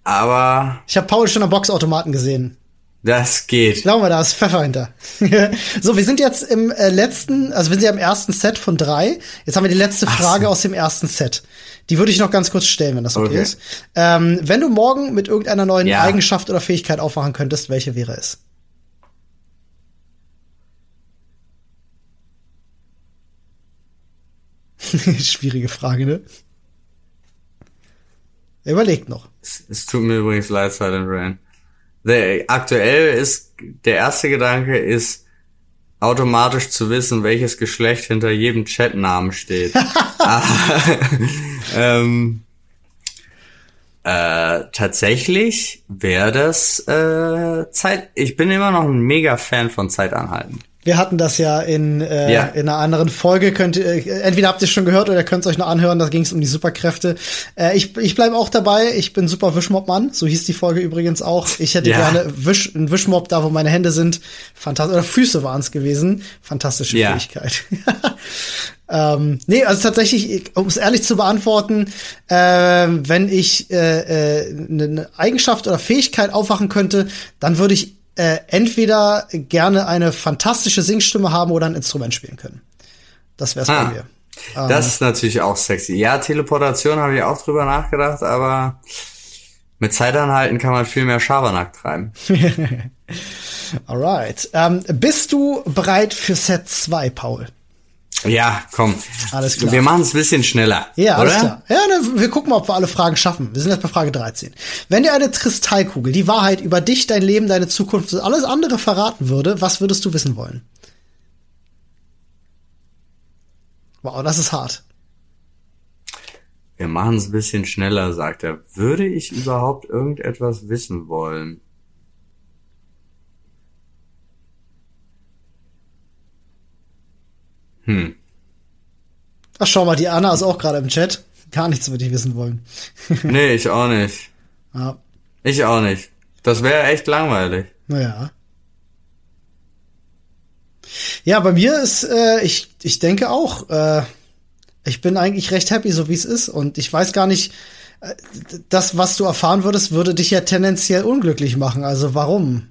aber. Ich habe Paul schon am Boxautomaten gesehen. Das geht. Glauben wir, da ist Pfeffer hinter. so, wir sind jetzt im äh, letzten, also wir sind ja im ersten Set von drei. Jetzt haben wir die letzte Frage so. aus dem ersten Set. Die würde ich noch ganz kurz stellen, wenn das okay, okay. ist. Ähm, wenn du morgen mit irgendeiner neuen ja. Eigenschaft oder Fähigkeit aufwachen könntest, welche wäre es? Schwierige Frage, ne? Er überlegt noch. Es, es, tut mir übrigens leid, Silent Rain. Der, aktuell ist, der erste Gedanke ist, automatisch zu wissen, welches Geschlecht hinter jedem Chatnamen steht. ähm, äh, tatsächlich wäre das äh, Zeit. Ich bin immer noch ein mega Fan von Zeitanhalten. Wir hatten das ja in, äh, ja. in einer anderen Folge. Könnt äh, entweder habt ihr es schon gehört oder könnt es euch noch anhören. Da ging es um die Superkräfte. Äh, ich ich bleibe auch dabei. Ich bin super Wischmob-Mann. So hieß die Folge übrigens auch. Ich hätte ja. gerne Wisch, einen Wischmob da, wo meine Hände sind. Fantastisch. Oder Füße waren es gewesen. Fantastische ja. Fähigkeit. ähm, nee, also tatsächlich, um es ehrlich zu beantworten, äh, wenn ich äh, äh, eine Eigenschaft oder Fähigkeit aufwachen könnte, dann würde ich äh, entweder gerne eine fantastische Singstimme haben oder ein Instrument spielen können. Das wär's ah, bei mir. Das ähm, ist natürlich auch sexy. Ja, Teleportation habe ich auch drüber nachgedacht, aber mit Zeitanhalten kann man viel mehr Schabernack treiben. Alright. Ähm, bist du bereit für Set 2, Paul? Ja, komm. Alles klar. Wir machen es ein bisschen schneller. Ja, oder? alles klar. Ja, ne, wir gucken mal, ob wir alle Fragen schaffen. Wir sind jetzt bei Frage 13. Wenn dir eine Kristallkugel die Wahrheit über dich, dein Leben, deine Zukunft, alles andere verraten würde, was würdest du wissen wollen? Wow, das ist hart. Wir machen es ein bisschen schneller, sagt er. Würde ich überhaupt irgendetwas wissen wollen? Hm. Ach, schau mal, die Anna ist auch gerade im Chat. Gar nichts würde ich wissen wollen. nee, ich auch nicht. Ja. Ich auch nicht. Das wäre echt langweilig. Naja. Ja, bei mir ist, äh, ich, ich denke auch, äh, ich bin eigentlich recht happy, so wie es ist. Und ich weiß gar nicht, äh, das, was du erfahren würdest, würde dich ja tendenziell unglücklich machen. Also warum?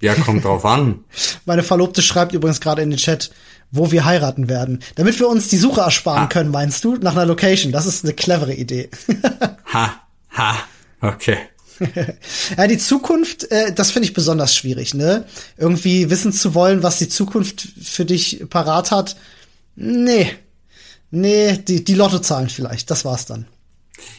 Ja, kommt drauf an. Meine Verlobte schreibt übrigens gerade in den Chat, wo wir heiraten werden. Damit wir uns die Suche ersparen ha. können, meinst du? Nach einer Location. Das ist eine clevere Idee. ha, ha, okay. ja, die Zukunft, äh, das finde ich besonders schwierig, ne? Irgendwie wissen zu wollen, was die Zukunft für dich parat hat. Nee. Nee, die, die Lottozahlen vielleicht. Das war's dann.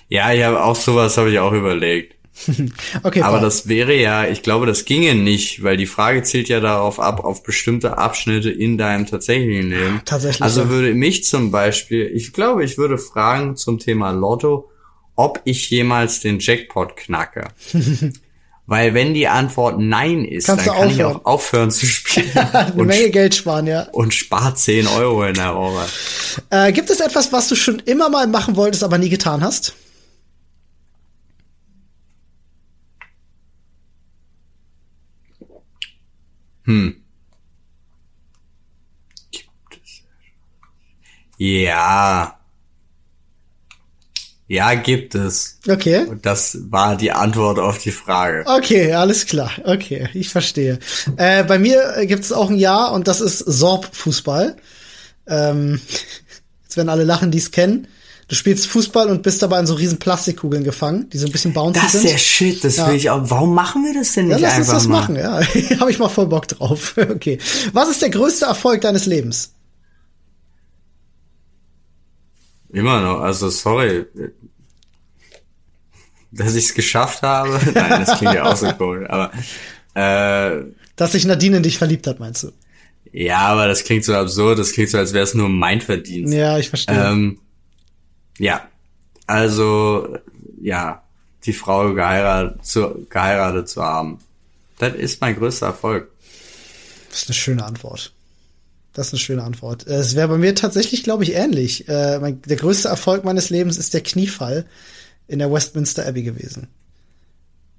Ja, ja, auch sowas habe ich auch überlegt. okay, aber Paul. das wäre ja, ich glaube, das ginge nicht, weil die Frage zielt ja darauf ab, auf bestimmte Abschnitte in deinem tatsächlichen Leben. Tatsächlich. Also ja. würde mich zum Beispiel, ich glaube, ich würde fragen zum Thema Lotto, ob ich jemals den Jackpot knacke. Weil wenn die Antwort Nein ist, Kannst dann kann ich auch aufhören zu spielen. Eine und Menge Geld sparen, ja. Und spart 10 Euro in der Woche. Äh, gibt es etwas, was du schon immer mal machen wolltest, aber nie getan hast? Hm. Gibt es. Ja. Ja, gibt es. Okay. Und das war die Antwort auf die Frage. Okay, alles klar. Okay, ich verstehe. Äh, bei mir gibt es auch ein Ja und das ist Sorb-Fußball. Ähm, jetzt werden alle lachen, die es kennen. Du spielst Fußball und bist dabei in so riesen Plastikkugeln gefangen, die so ein bisschen bouncy sind. Das ist der Shit, das ja. will ich auch. Warum machen wir das denn nicht ja, lass einfach uns das mal? machen, ja. Habe ich mal voll Bock drauf. okay. Was ist der größte Erfolg deines Lebens? Immer noch, also sorry, dass ich es geschafft habe. Nein, das klingt ja auch so cool, aber äh, Dass sich Nadine in dich verliebt hat, meinst du? Ja, aber das klingt so absurd, das klingt so, als wäre es nur mein Verdienst. Ja, ich verstehe. Ähm, ja, also, ja, die Frau geheiratet zu, geheiratet zu haben. Das ist mein größter Erfolg. Das ist eine schöne Antwort. Das ist eine schöne Antwort. Äh, es wäre bei mir tatsächlich, glaube ich, ähnlich. Äh, mein, der größte Erfolg meines Lebens ist der Kniefall in der Westminster Abbey gewesen.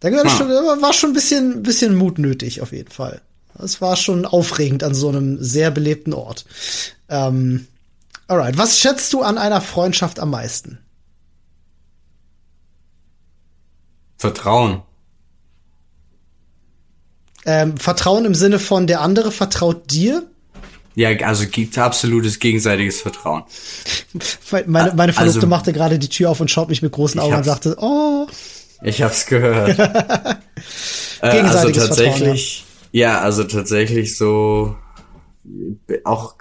Da ah. schon, war schon ein bisschen, bisschen Mut nötig, auf jeden Fall. Es war schon aufregend an so einem sehr belebten Ort. Ähm, alright. Was schätzt du an einer Freundschaft am meisten? Vertrauen. Ähm, Vertrauen im Sinne von der andere vertraut dir? Ja, also gibt absolutes gegenseitiges Vertrauen. meine, meine Verlobte also, machte gerade die Tür auf und schaut mich mit großen Augen und sagte, oh. Ich hab's gehört. äh, also tatsächlich, ja. ja, also tatsächlich so auch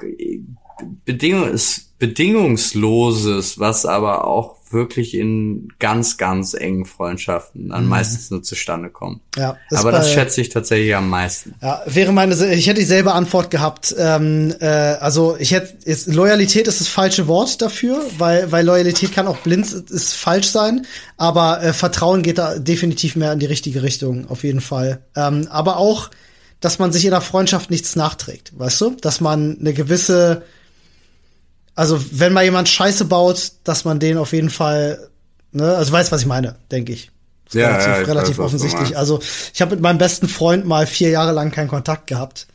Bedingung, bedingungsloses, was aber auch wirklich in ganz, ganz engen Freundschaften dann mhm. meistens nur zustande kommen. Ja, das Aber bei, das schätze ich tatsächlich am meisten. Ja, wäre meine, ich hätte dieselbe Antwort gehabt. Ähm, äh, also ich hätte, ist, Loyalität ist das falsche Wort dafür, weil, weil Loyalität kann auch blind ist falsch sein, aber äh, Vertrauen geht da definitiv mehr in die richtige Richtung, auf jeden Fall. Ähm, aber auch, dass man sich in der Freundschaft nichts nachträgt, weißt du? Dass man eine gewisse also, wenn mal jemand Scheiße baut, dass man den auf jeden Fall, ne, also weiß, was ich meine, denke ich. Ja, relativ, ja, relativ weiß, offensichtlich. Also, ich habe mit meinem besten Freund mal vier Jahre lang keinen Kontakt gehabt.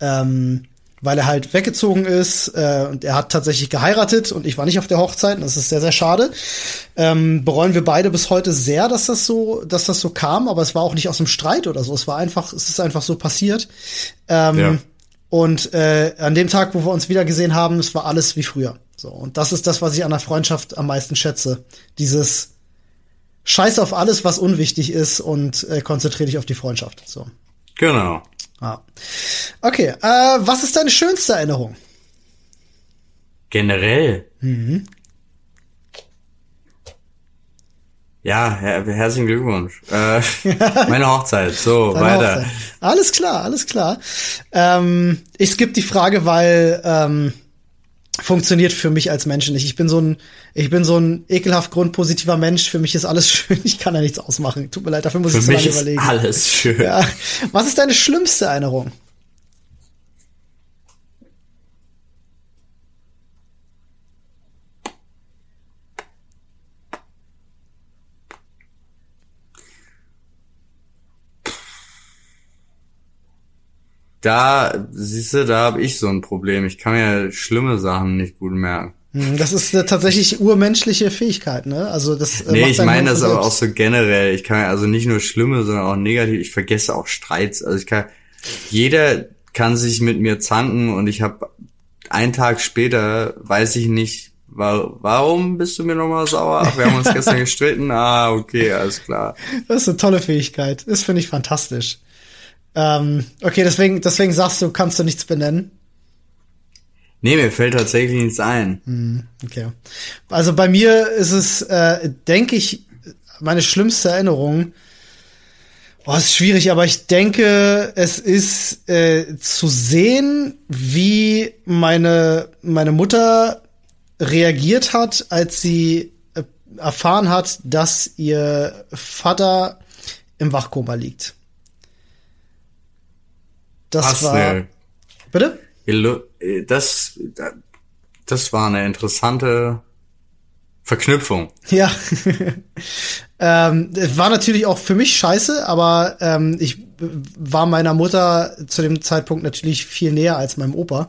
Ähm, weil er halt weggezogen ist äh, und er hat tatsächlich geheiratet und ich war nicht auf der Hochzeit. Das ist sehr sehr schade. Ähm, bereuen wir beide bis heute sehr, dass das so, dass das so kam. Aber es war auch nicht aus dem Streit oder so. Es war einfach, es ist einfach so passiert. Ähm, ja. Und äh, an dem Tag, wo wir uns wieder gesehen haben, es war alles wie früher. So und das ist das, was ich an der Freundschaft am meisten schätze. Dieses Scheiß auf alles, was unwichtig ist und äh, konzentriere dich auf die Freundschaft. So. Genau. Ah. Okay. Äh, was ist deine schönste Erinnerung? Generell. Mhm. Ja, her herzlichen Glückwunsch. Äh, meine Hochzeit. So, Deine weiter. Hochzeit. Alles klar, alles klar. Ähm, ich skippe die Frage, weil ähm, funktioniert für mich als Mensch nicht. Ich bin so ein, ich bin so ein ekelhaft grundpositiver Mensch. Für mich ist alles schön. Ich kann da nichts ausmachen. Tut mir leid, dafür muss für ich so lange überlegen. alles schön. Ja. Was ist deine schlimmste Erinnerung? Da, siehst du, da habe ich so ein Problem. Ich kann mir schlimme Sachen nicht gut merken. Hm, das ist eine tatsächlich urmenschliche Fähigkeit, ne? Also das. Äh, nee, ich meine das aber auch so generell. Ich kann also nicht nur schlimme, sondern auch negativ. Ich vergesse auch Streits. Also ich kann, jeder kann sich mit mir zanken und ich habe einen Tag später weiß ich nicht, war, warum bist du mir nochmal sauer? Ach, wir haben uns gestern gestritten. Ah, okay, alles klar. Das ist eine tolle Fähigkeit. Das finde ich fantastisch. Ähm, okay, deswegen, deswegen sagst du, kannst du nichts benennen. Nee, mir fällt tatsächlich nichts ein. Hm, okay. Also bei mir ist es, äh, denke ich, meine schlimmste Erinnerung. Oh, ist schwierig, aber ich denke, es ist äh, zu sehen, wie meine, meine Mutter reagiert hat, als sie äh, erfahren hat, dass ihr Vater im Wachkoma liegt. Das war. Eine, bitte? Das, das war eine interessante Verknüpfung. Ja. ähm, war natürlich auch für mich scheiße, aber ähm, ich war meiner Mutter zu dem Zeitpunkt natürlich viel näher als meinem Opa.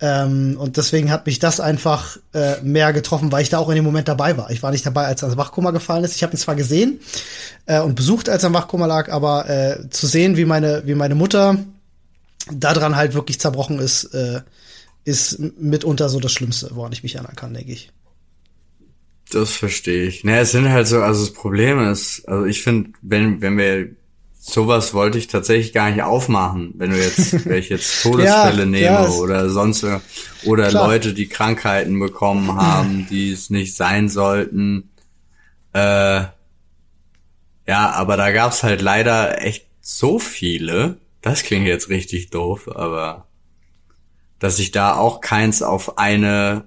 Ähm, und deswegen hat mich das einfach äh, mehr getroffen, weil ich da auch in dem Moment dabei war. Ich war nicht dabei, als er ins Wachkoma gefallen ist. Ich habe ihn zwar gesehen äh, und besucht, als er im Wachkoma lag, aber äh, zu sehen, wie meine, wie meine Mutter daran halt wirklich zerbrochen ist, äh, ist mitunter so das Schlimmste, woran ich mich erinnern kann, denke ich. Das verstehe ich. Naja, es sind halt so, also das Problem ist, also ich finde, wenn, wenn wir sowas wollte ich tatsächlich gar nicht aufmachen, wenn du jetzt, wenn ich jetzt Todesfälle ja, nehme ja, oder sonst oder klar. Leute, die Krankheiten bekommen haben, die es nicht sein sollten. Äh, ja, aber da gab's halt leider echt so viele, das klingt jetzt richtig doof, aber dass ich da auch keins auf eine,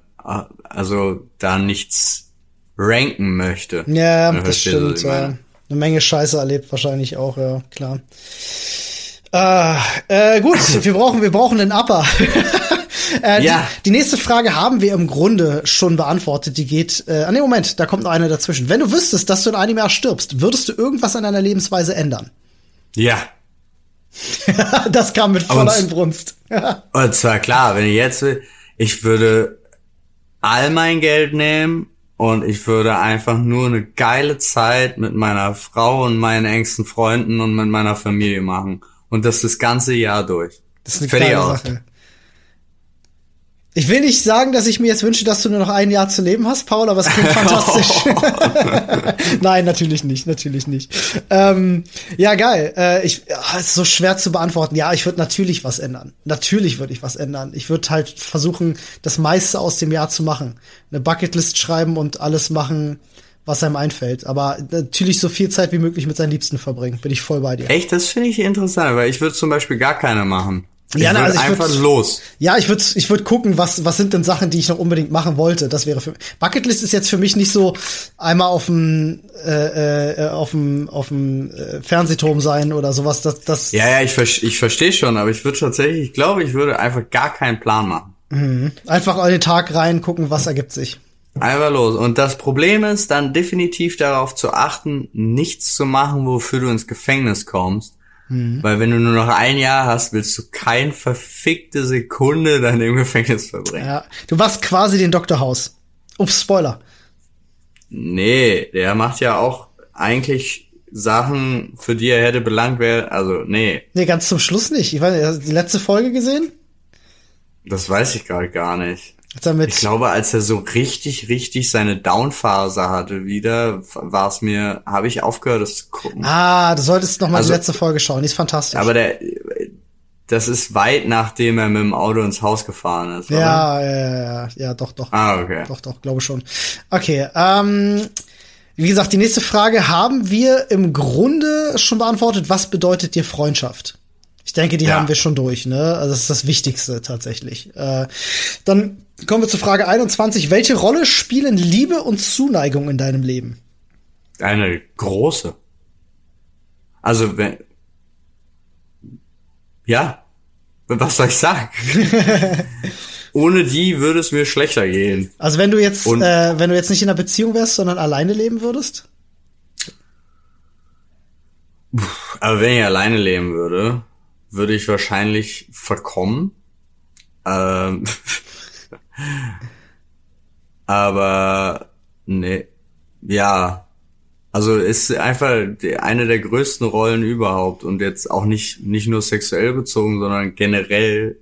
also da nichts ranken möchte. Ja, das stimmt. Ja. Eine Menge Scheiße erlebt wahrscheinlich auch, ja, klar. Äh, äh, gut, wir brauchen, wir brauchen einen Upper. äh, ja. Die, die, nächste Frage haben wir im Grunde schon beantwortet. Die geht, äh, an ah, dem Moment, da kommt noch eine dazwischen. Wenn du wüsstest, dass du in einem Jahr stirbst, würdest du irgendwas an deiner Lebensweise ändern? Ja. das kam mit voller und, Inbrunst. und zwar klar, wenn ich jetzt will, ich würde all mein Geld nehmen und ich würde einfach nur eine geile Zeit mit meiner Frau und meinen engsten Freunden und mit meiner Familie machen. Und das das ganze Jahr durch. Das ist eine Fertig. Sache. Ich will nicht sagen, dass ich mir jetzt wünsche, dass du nur noch ein Jahr zu leben hast, Paul, aber es klingt fantastisch. Nein, natürlich nicht, natürlich nicht. Ähm, ja, geil. Äh, ich, ja, ist so schwer zu beantworten. Ja, ich würde natürlich was ändern. Natürlich würde ich was ändern. Ich würde halt versuchen, das meiste aus dem Jahr zu machen. Eine Bucketlist schreiben und alles machen, was einem einfällt. Aber natürlich so viel Zeit wie möglich mit seinen Liebsten verbringen. Bin ich voll bei dir. Echt, das finde ich interessant, weil ich würde zum Beispiel gar keine machen. Ja, na, also ich einfach würd, los. Ja, ich würde ich würd gucken, was was sind denn Sachen, die ich noch unbedingt machen wollte. Das wäre für Bucketlist ist jetzt für mich nicht so einmal auf dem äh, äh, auf dem auf dem äh, Fernsehturm sein oder sowas. Das das. Ja, ja, ich ich verstehe schon, aber ich würde tatsächlich, ich glaube, ich würde einfach gar keinen Plan machen. Mhm. Einfach an den Tag rein, gucken, was ergibt sich. Einfach los. Und das Problem ist dann definitiv darauf zu achten, nichts zu machen, wofür du ins Gefängnis kommst Mhm. Weil wenn du nur noch ein Jahr hast, willst du kein verfickte Sekunde dann im Gefängnis verbringen. Ja, du warst quasi den Dr. House. Ups, Spoiler. Nee, der macht ja auch eigentlich Sachen, für die er hätte belangt werden. Also, nee. Nee, ganz zum Schluss nicht. Ich weiß, die letzte Folge gesehen? Das weiß ich gerade gar nicht. Ich glaube, als er so richtig, richtig seine Downphase hatte wieder, war es mir, habe ich aufgehört, das zu gucken. Ah, du solltest noch mal also, die letzte Folge schauen, die ist fantastisch. Aber der, das ist weit nachdem er mit dem Auto ins Haus gefahren ist. Oder? Ja, ja, ja, ja, doch, doch. Ah, okay. Doch, doch, glaube schon. Okay, ähm, wie gesagt, die nächste Frage haben wir im Grunde schon beantwortet. Was bedeutet dir Freundschaft? Ich denke, die ja. haben wir schon durch, ne? Also das ist das Wichtigste tatsächlich. Äh, dann kommen wir zur Frage 21. Welche Rolle spielen Liebe und Zuneigung in deinem Leben? Eine große. Also wenn ja, was soll ich sagen? Ohne die würde es mir schlechter gehen. Also wenn du jetzt, äh, wenn du jetzt nicht in einer Beziehung wärst, sondern alleine leben würdest? Aber wenn ich alleine leben würde, würde ich wahrscheinlich verkommen. Ähm, aber nee, ja. Also ist einfach eine der größten Rollen überhaupt und jetzt auch nicht nicht nur sexuell bezogen, sondern generell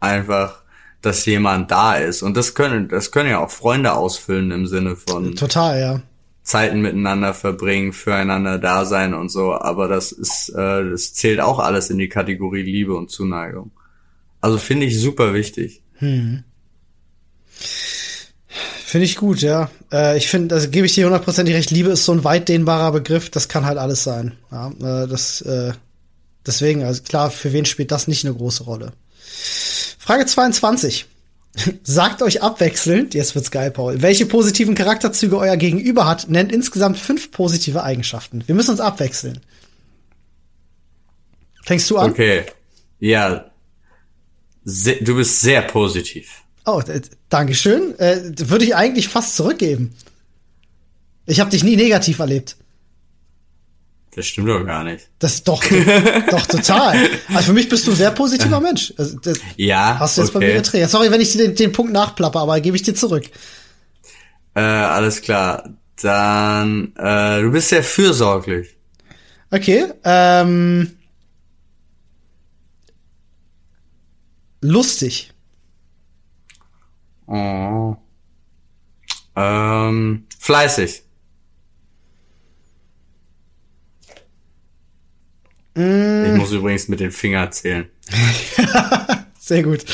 einfach, dass jemand da ist und das können das können ja auch Freunde ausfüllen im Sinne von total ja Zeiten miteinander verbringen, füreinander da sein und so, aber das ist, äh, das zählt auch alles in die Kategorie Liebe und Zuneigung. Also finde ich super wichtig. Hm. Finde ich gut, ja. Äh, ich finde, also gebe ich dir hundertprozentig recht, Liebe ist so ein weit dehnbarer Begriff, das kann halt alles sein. Ja, äh, das, äh, deswegen, also klar, für wen spielt das nicht eine große Rolle? Frage 22. Sagt euch abwechselnd, jetzt wird's geil, Paul, welche positiven Charakterzüge euer Gegenüber hat, nennt insgesamt fünf positive Eigenschaften. Wir müssen uns abwechseln. Fängst du an? Okay. Ja. Se du bist sehr positiv. Oh, Dankeschön. Äh, würde ich eigentlich fast zurückgeben. Ich habe dich nie negativ erlebt. Das stimmt doch gar nicht. Das ist doch, doch total. Also für mich bist du ein sehr positiver Mensch. Also ja. Hast du jetzt okay. bei mir geträgt. Sorry, wenn ich den, den Punkt nachplappe, aber gebe ich dir zurück. Äh, alles klar. Dann, äh, du bist sehr fürsorglich. Okay. Ähm, lustig. Oh. Ähm, fleißig. Mm. Ich muss übrigens mit den Fingern zählen. Sehr gut.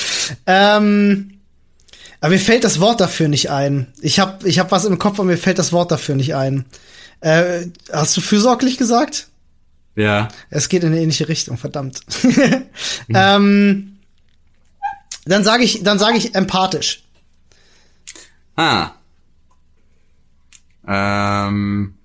Ähm, aber mir fällt das Wort dafür nicht ein. Ich habe ich hab was im Kopf, aber mir fällt das Wort dafür nicht ein. Äh, hast du fürsorglich gesagt? Ja. Es geht in eine ähnliche Richtung, verdammt. ähm, dann sage ich, dann sage ich empathisch. Ah. Ähm.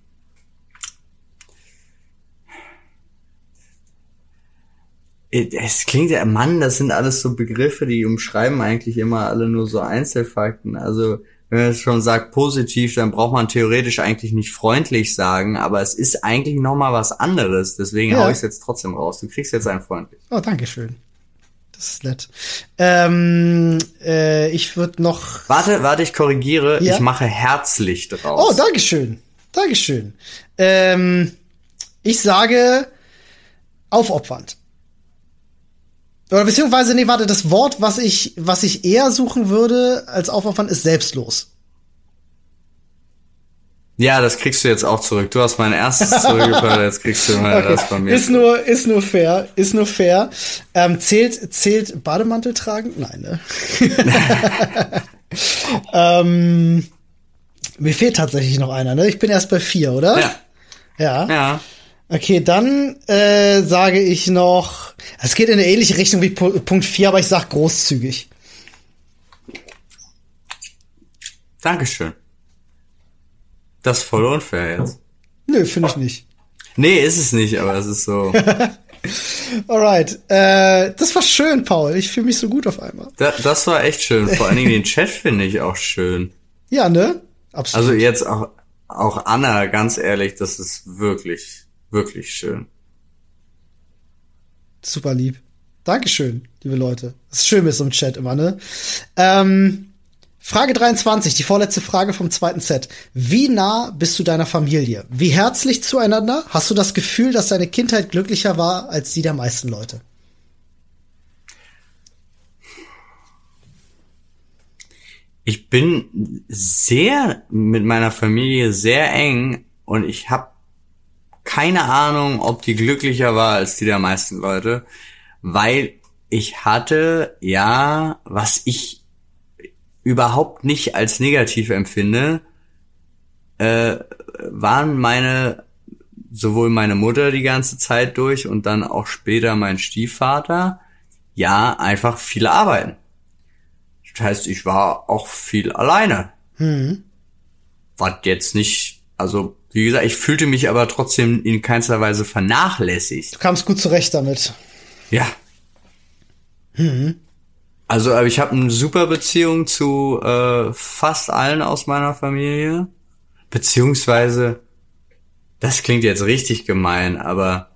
Es klingt ja, Mann, das sind alles so Begriffe, die umschreiben eigentlich immer alle nur so Einzelfakten. Also, wenn man es schon sagt positiv, dann braucht man theoretisch eigentlich nicht freundlich sagen, aber es ist eigentlich nochmal was anderes. Deswegen Ja. hau ich es jetzt trotzdem raus. Du kriegst jetzt ein freundlich. Oh, danke schön. Das ist nett. Ähm, äh, ich würde noch. Warte, warte, ich korrigiere. Ja? Ich mache herzlich draus. Oh, Dankeschön. Dankeschön. Ähm, ich sage aufopfernd. Oder beziehungsweise, nee, warte, das Wort, was ich, was ich eher suchen würde als aufopfernd, ist selbstlos. Ja, das kriegst du jetzt auch zurück. Du hast mein erstes zurückgefordert, jetzt kriegst du mal das von mir. Ist nur, ist nur fair, ist nur fair. Ähm, zählt, zählt Bademantel tragen? Nein, ne? ähm, mir fehlt tatsächlich noch einer, ne? Ich bin erst bei vier, oder? Ja, Ja. ja. Okay, dann äh, sage ich noch, es geht in eine ähnliche Richtung wie Pu- Punkt 4, aber ich sag großzügig. Dankeschön. Das ist voll unfair jetzt. Nö, finde ich nicht. Nee, ist es nicht, aber es ist so. Alright, äh, das war schön, Paul. Ich fühle mich so gut auf einmal. Da, das war echt schön. Vor allen Dingen den Chat finde ich auch schön. Ja, ne? Absolut. Also jetzt auch, auch Anna, ganz ehrlich, das ist wirklich, wirklich schön. Super lieb. Dankeschön, liebe Leute. Das ist schön mit so einem Chat immer, ne? Ähm, Frage 23, die vorletzte Frage vom zweiten Set. Wie nah bist du deiner Familie? Wie herzlich zueinander? Hast du das Gefühl, dass deine Kindheit glücklicher war als die der meisten Leute? Ich bin sehr mit meiner Familie sehr eng und ich habe keine Ahnung, ob die glücklicher war als die der meisten Leute, weil ich hatte ja, was ich überhaupt nicht als negativ empfinde, äh, waren meine sowohl meine Mutter die ganze Zeit durch und dann auch später mein Stiefvater, ja, einfach viel arbeiten. Das heißt, ich war auch viel alleine. Was jetzt nicht, also wie gesagt, ich fühlte mich aber trotzdem in keinster Weise vernachlässigt. Du kamst gut zurecht damit. Ja. Also aber ich habe eine super Beziehung zu äh, fast allen aus meiner Familie. Beziehungsweise, das klingt jetzt richtig gemein, aber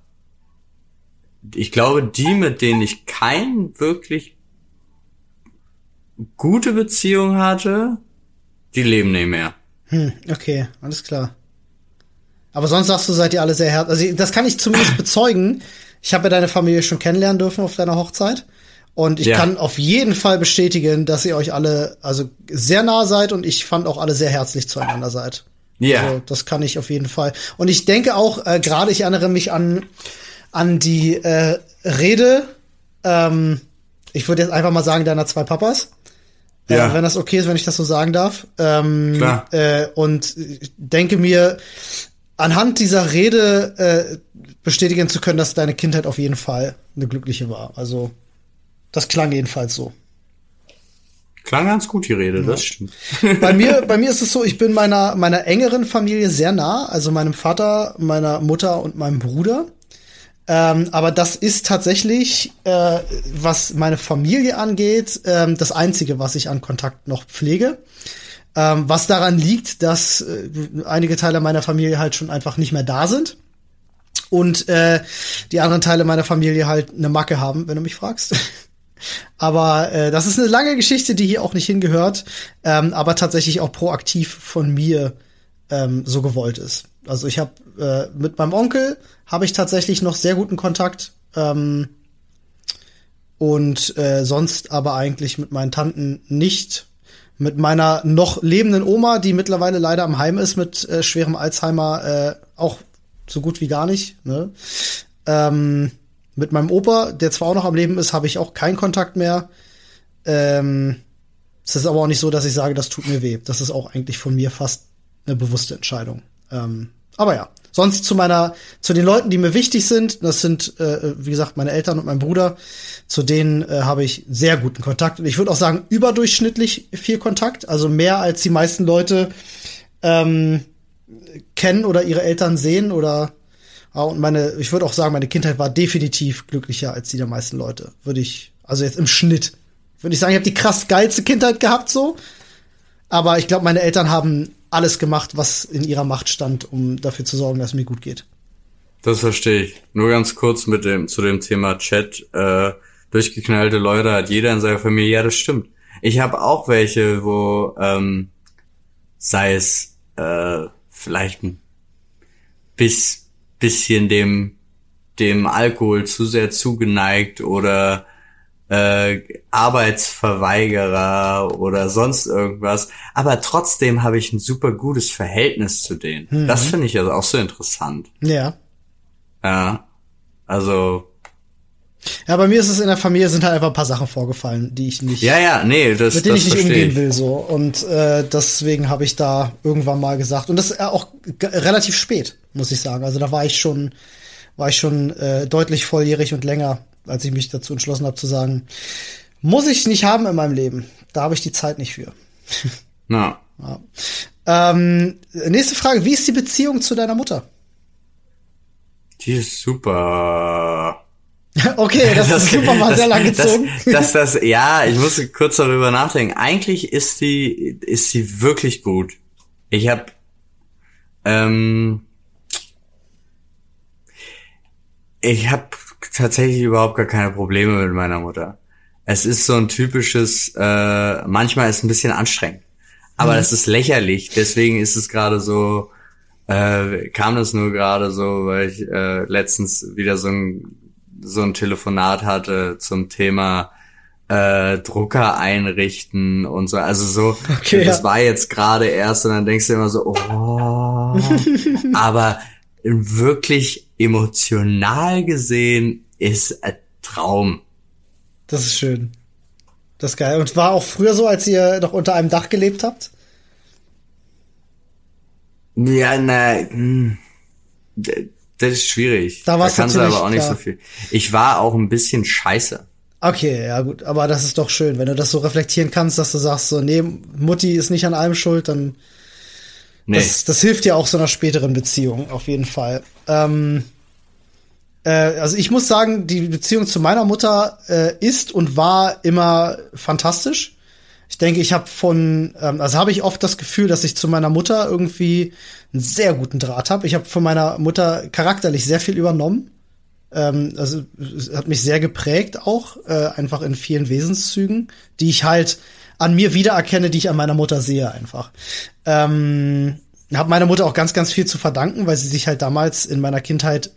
ich glaube, die, mit denen ich kein wirklich gute Beziehung hatte, die leben nicht mehr. Hm, okay, alles klar. Aber sonst sagst du, seid ihr alle sehr herzlich. Also das kann ich zumindest bezeugen. Ich habe ja deine Familie schon kennenlernen dürfen auf deiner Hochzeit. Und ich Ja. kann auf jeden Fall bestätigen, dass ihr euch alle also sehr nah seid und ich fand auch alle sehr herzlich zueinander seid. Ja. Also, das kann ich auf jeden Fall. Und ich denke auch, äh, gerade ich erinnere mich an, an die äh, Rede, ähm, ich würde jetzt einfach mal sagen, deiner zwei Papas. Ja. Äh, wenn das okay ist, wenn ich das so sagen darf. Ähm, Klar. Äh, und denke mir, anhand dieser Rede äh, bestätigen zu können, dass deine Kindheit auf jeden Fall eine glückliche war. Also, das klang jedenfalls so. Klang ganz gut die Rede, das stimmt. bei mir, bei mir ist es so, ich bin meiner, meiner engeren Familie sehr nah, also meinem Vater, meiner Mutter und meinem Bruder. Ähm, aber das ist tatsächlich, äh, was meine Familie angeht, ähm, das Einzige, was ich an Kontakt noch pflege. Ähm, was daran liegt, dass äh, einige Teile meiner Familie halt schon einfach nicht mehr da sind. Und äh, die anderen Teile meiner Familie halt eine Macke haben, wenn du mich fragst. Aber äh, das ist eine lange Geschichte, die hier auch nicht hingehört, ähm, aber tatsächlich auch proaktiv von mir ähm, so gewollt ist. Also ich habe äh, mit meinem Onkel habe ich tatsächlich noch sehr guten Kontakt ähm, und äh, sonst aber eigentlich mit meinen Tanten nicht. Mit meiner noch lebenden Oma, die mittlerweile leider am Heim ist mit äh, schwerem Alzheimer, äh, auch so gut wie gar nicht. Ne? Ähm, mit meinem Opa, der zwar auch noch am Leben ist, habe ich auch keinen Kontakt mehr. Ähm, es ist aber auch nicht so, dass ich sage, das tut mir weh. Das ist auch eigentlich von mir fast eine bewusste Entscheidung. Ähm, aber ja, Sonst zu meiner, zu den Leuten, die mir wichtig sind, das sind, äh, wie gesagt, meine Eltern und mein Bruder, zu denen äh, habe ich sehr guten Kontakt. Und ich würde auch sagen, überdurchschnittlich viel Kontakt, also mehr als die meisten Leute ähm, kennen oder ihre Eltern sehen oder ja, und meine, ich würde auch sagen, meine Kindheit war definitiv glücklicher als die der meisten Leute. Würde ich, also jetzt im Schnitt. Würde ich sagen, ich habe die krass geilste Kindheit gehabt so. Aber ich glaube, meine Eltern haben alles gemacht, was in ihrer Macht stand, um dafür zu sorgen, dass es mir gut geht. Das verstehe ich. Nur ganz kurz mit dem zu dem Thema Chat. Äh, durchgeknallte Leute hat jeder in seiner Familie. Ja, das stimmt. Ich habe auch welche, wo ähm, sei es äh, vielleicht ein bis, bisschen dem dem Alkohol zu sehr zugeneigt oder äh, Arbeitsverweigerer oder sonst irgendwas. Aber trotzdem habe ich ein super gutes Verhältnis zu denen. Mhm. Das finde ich also auch so interessant. Ja. Ja. Also. Ja, bei mir ist es in der Familie sind halt einfach ein paar Sachen vorgefallen, die ich nicht. Ja, ja, nee, das mit denen das ich nicht umgehen will so und äh, deswegen habe ich da irgendwann mal gesagt und das ist auch relativ spät, muss ich sagen. Also da war ich schon war ich schon äh, deutlich volljährig und länger als ich mich dazu entschlossen habe zu sagen, muss ich nicht haben in meinem Leben. Da habe ich die Zeit nicht für. Na. Ja. Ähm, nächste Frage, wie ist die Beziehung zu deiner Mutter? Die ist super. okay, das, das ist super war sehr lang gezogen. Das, das, das, ja, ich musste kurz darüber nachdenken. Eigentlich ist die, ist sie wirklich gut. Ich habe ähm, ich habe tatsächlich überhaupt gar keine Probleme mit meiner Mutter. Es ist so ein typisches, äh, manchmal ist es ein bisschen anstrengend. Aber mhm. das ist lächerlich. Deswegen ist es gerade so, äh, kam das nur gerade so, weil ich äh, letztens wieder so ein, so ein Telefonat hatte zum Thema äh, Drucker einrichten und so. Also so, okay, das ja. war jetzt gerade erst und dann denkst du immer so, oh, aber wirklich emotional gesehen ist ein Traum. Das ist schön. Das ist geil. Und war auch früher so, als ihr noch unter einem Dach gelebt habt? Ja, na, hm. das ist schwierig. Da, da kannst du aber auch nicht klar. so viel. Ich war auch ein bisschen scheiße. Okay, ja gut, aber das ist doch schön, wenn du das so reflektieren kannst, dass du sagst so, nee, Mutti ist nicht an allem schuld, dann nee. das, das hilft ja auch so einer späteren Beziehung auf jeden Fall. Ähm, äh, also ich muss sagen, die Beziehung zu meiner Mutter äh, ist und war immer fantastisch. Ich denke, ich habe von, ähm, also habe ich oft das Gefühl, dass ich zu meiner Mutter irgendwie einen sehr guten Draht habe. Ich habe von meiner Mutter charakterlich sehr viel übernommen. Ähm, also es hat mich sehr geprägt auch, äh, einfach in vielen Wesenszügen, die ich halt an mir wiedererkenne, die ich an meiner Mutter sehe einfach. Ähm, habe meiner Mutter auch ganz, ganz viel zu verdanken, weil sie sich halt damals in meiner Kindheit